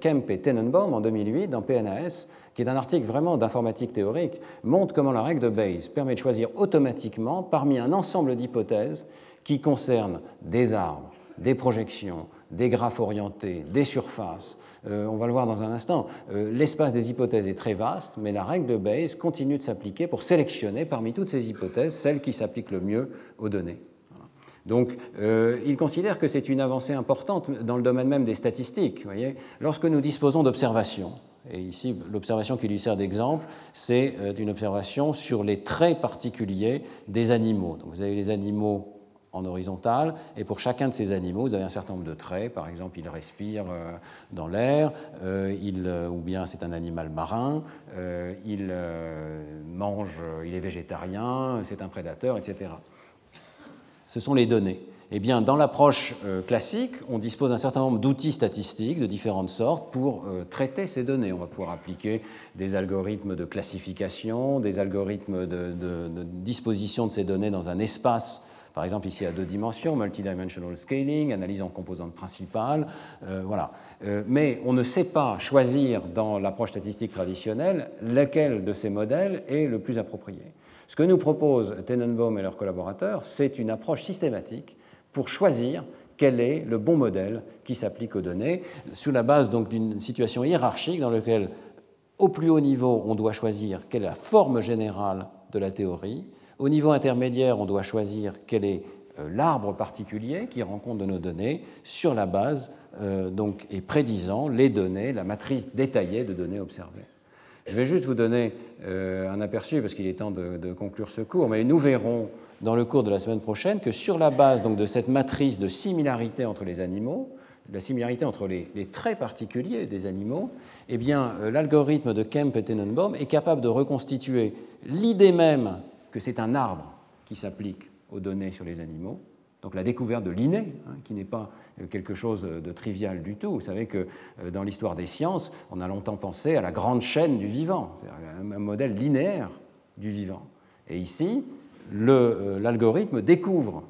[SPEAKER 2] Kemp et Tenenbaum en 2008 dans PNAS qui est un article vraiment d'informatique théorique, montre comment la règle de Bayes permet de choisir automatiquement parmi un ensemble d'hypothèses qui concernent des arbres, des projections, des graphes orientés, des surfaces. Euh, on va le voir dans un instant. Euh, l'espace des hypothèses est très vaste, mais la règle de Bayes continue de s'appliquer pour sélectionner parmi toutes ces hypothèses celles qui s'appliquent le mieux aux données. Donc, euh, il considère que c'est une avancée importante dans le domaine même des statistiques. Lorsque nous disposons d'observations, et ici, l'observation qui lui sert d'exemple, c'est euh, une observation sur les traits particuliers des animaux. Donc, vous avez les animaux en horizontal, et pour chacun de ces animaux, vous avez un certain nombre de traits. Par exemple, il respire euh, dans l'air, euh, ou bien c'est un animal marin, il mange, il est végétarien, c'est un prédateur, etc. Ce sont les données. Eh bien, dans l'approche euh, classique, on dispose d'un certain nombre d'outils statistiques de différentes sortes pour euh, traiter ces données. On va pouvoir appliquer des algorithmes de classification, des algorithmes de, disposition de ces données dans un espace par exemple ici à deux dimensions, multidimensional scaling, analyse en composantes principales, euh, voilà. mais on ne sait pas choisir dans l'approche statistique traditionnelle lequel de ces modèles est le plus approprié. Ce que nous proposent Tenenbaum et leurs collaborateurs, c'est une approche systématique pour choisir quel est le bon modèle qui s'applique aux données, sous la base d'une situation hiérarchique dans laquelle, au plus haut niveau, on doit choisir quelle est la forme générale de la théorie, au niveau intermédiaire, on doit choisir quel est euh, l'arbre particulier qui rend compte de nos données sur la base euh, et prédisant les données, la matrice détaillée de données observées. Je vais juste vous donner euh, un aperçu parce qu'il est temps de, conclure ce cours, mais nous verrons dans le cours de la semaine prochaine que sur la base donc, de cette matrice de similarité entre les animaux, la similarité entre les, traits particuliers des animaux, eh bien, euh, l'algorithme de Kemp et Tenenbaum est capable de reconstituer l'idée même que c'est un arbre qui s'applique aux données sur les animaux, Donc la découverte de l'inné, hein, qui n'est pas quelque chose de trivial du tout. Vous savez que dans l'histoire des sciences, on a longtemps pensé à la grande chaîne du vivant, un modèle linéaire du vivant. Et ici, l'algorithme découvre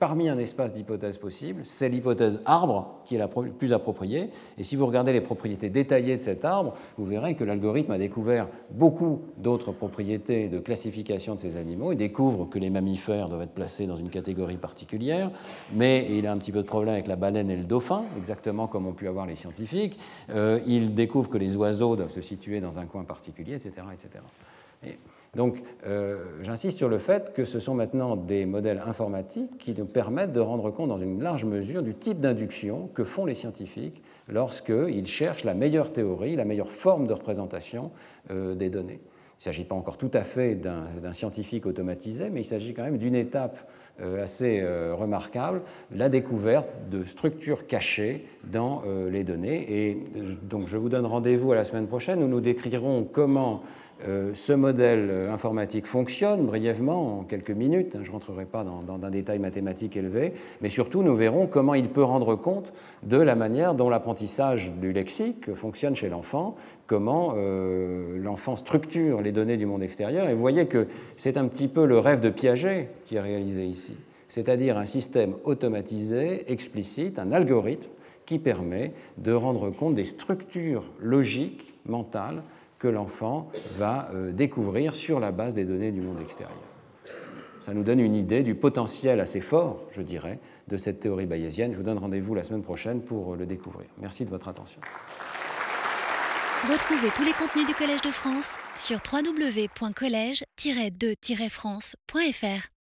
[SPEAKER 2] parmi un espace d'hypothèses possibles, c'est l'hypothèse arbre qui est la plus appropriée. Et si vous regardez les propriétés détaillées de cet arbre, vous verrez que l'algorithme a découvert beaucoup d'autres propriétés de classification de ces animaux. Il découvre que les mammifères doivent être placés dans une catégorie particulière, mais il a un petit peu de problème avec la baleine et le dauphin, exactement comme ont pu avoir les scientifiques. Euh, il découvre que les oiseaux doivent se situer dans un coin particulier, etc. etc. Donc euh, j'insiste sur le fait que ce sont maintenant des modèles informatiques qui nous permettent de rendre compte dans une large mesure du type d'induction que font les scientifiques lorsqu'ils cherchent la meilleure théorie, la meilleure forme de représentation euh, des données. Il ne s'agit pas encore tout à fait d'un scientifique automatisé, mais il s'agit quand même d'une étape euh, assez remarquable, la découverte de structures cachées dans les données. Et donc je vous donne rendez-vous à la semaine prochaine où nous décrirons comment euh, ce modèle euh, informatique fonctionne brièvement en quelques minutes, hein, je ne rentrerai pas dans, un détail mathématique élevé, mais surtout nous verrons comment il peut rendre compte de la manière dont l'apprentissage du lexique fonctionne chez l'enfant, comment euh, l'enfant structure les données du monde extérieur. Et vous voyez que c'est un petit peu le rêve de Piaget qui est réalisé ici, c'est-à-dire un système automatisé, explicite, un algorithme qui permet de rendre compte des structures logiques, mentales, que l'enfant va euh, découvrir sur la base des données du monde extérieur. Ça nous donne une idée du potentiel assez fort, je dirais, de cette théorie bayésienne. Je vous donne rendez-vous la semaine prochaine pour le découvrir. Merci de votre attention.
[SPEAKER 1] Retrouvez tous les contenus du Collège de France sur www.colège-2-france.fr.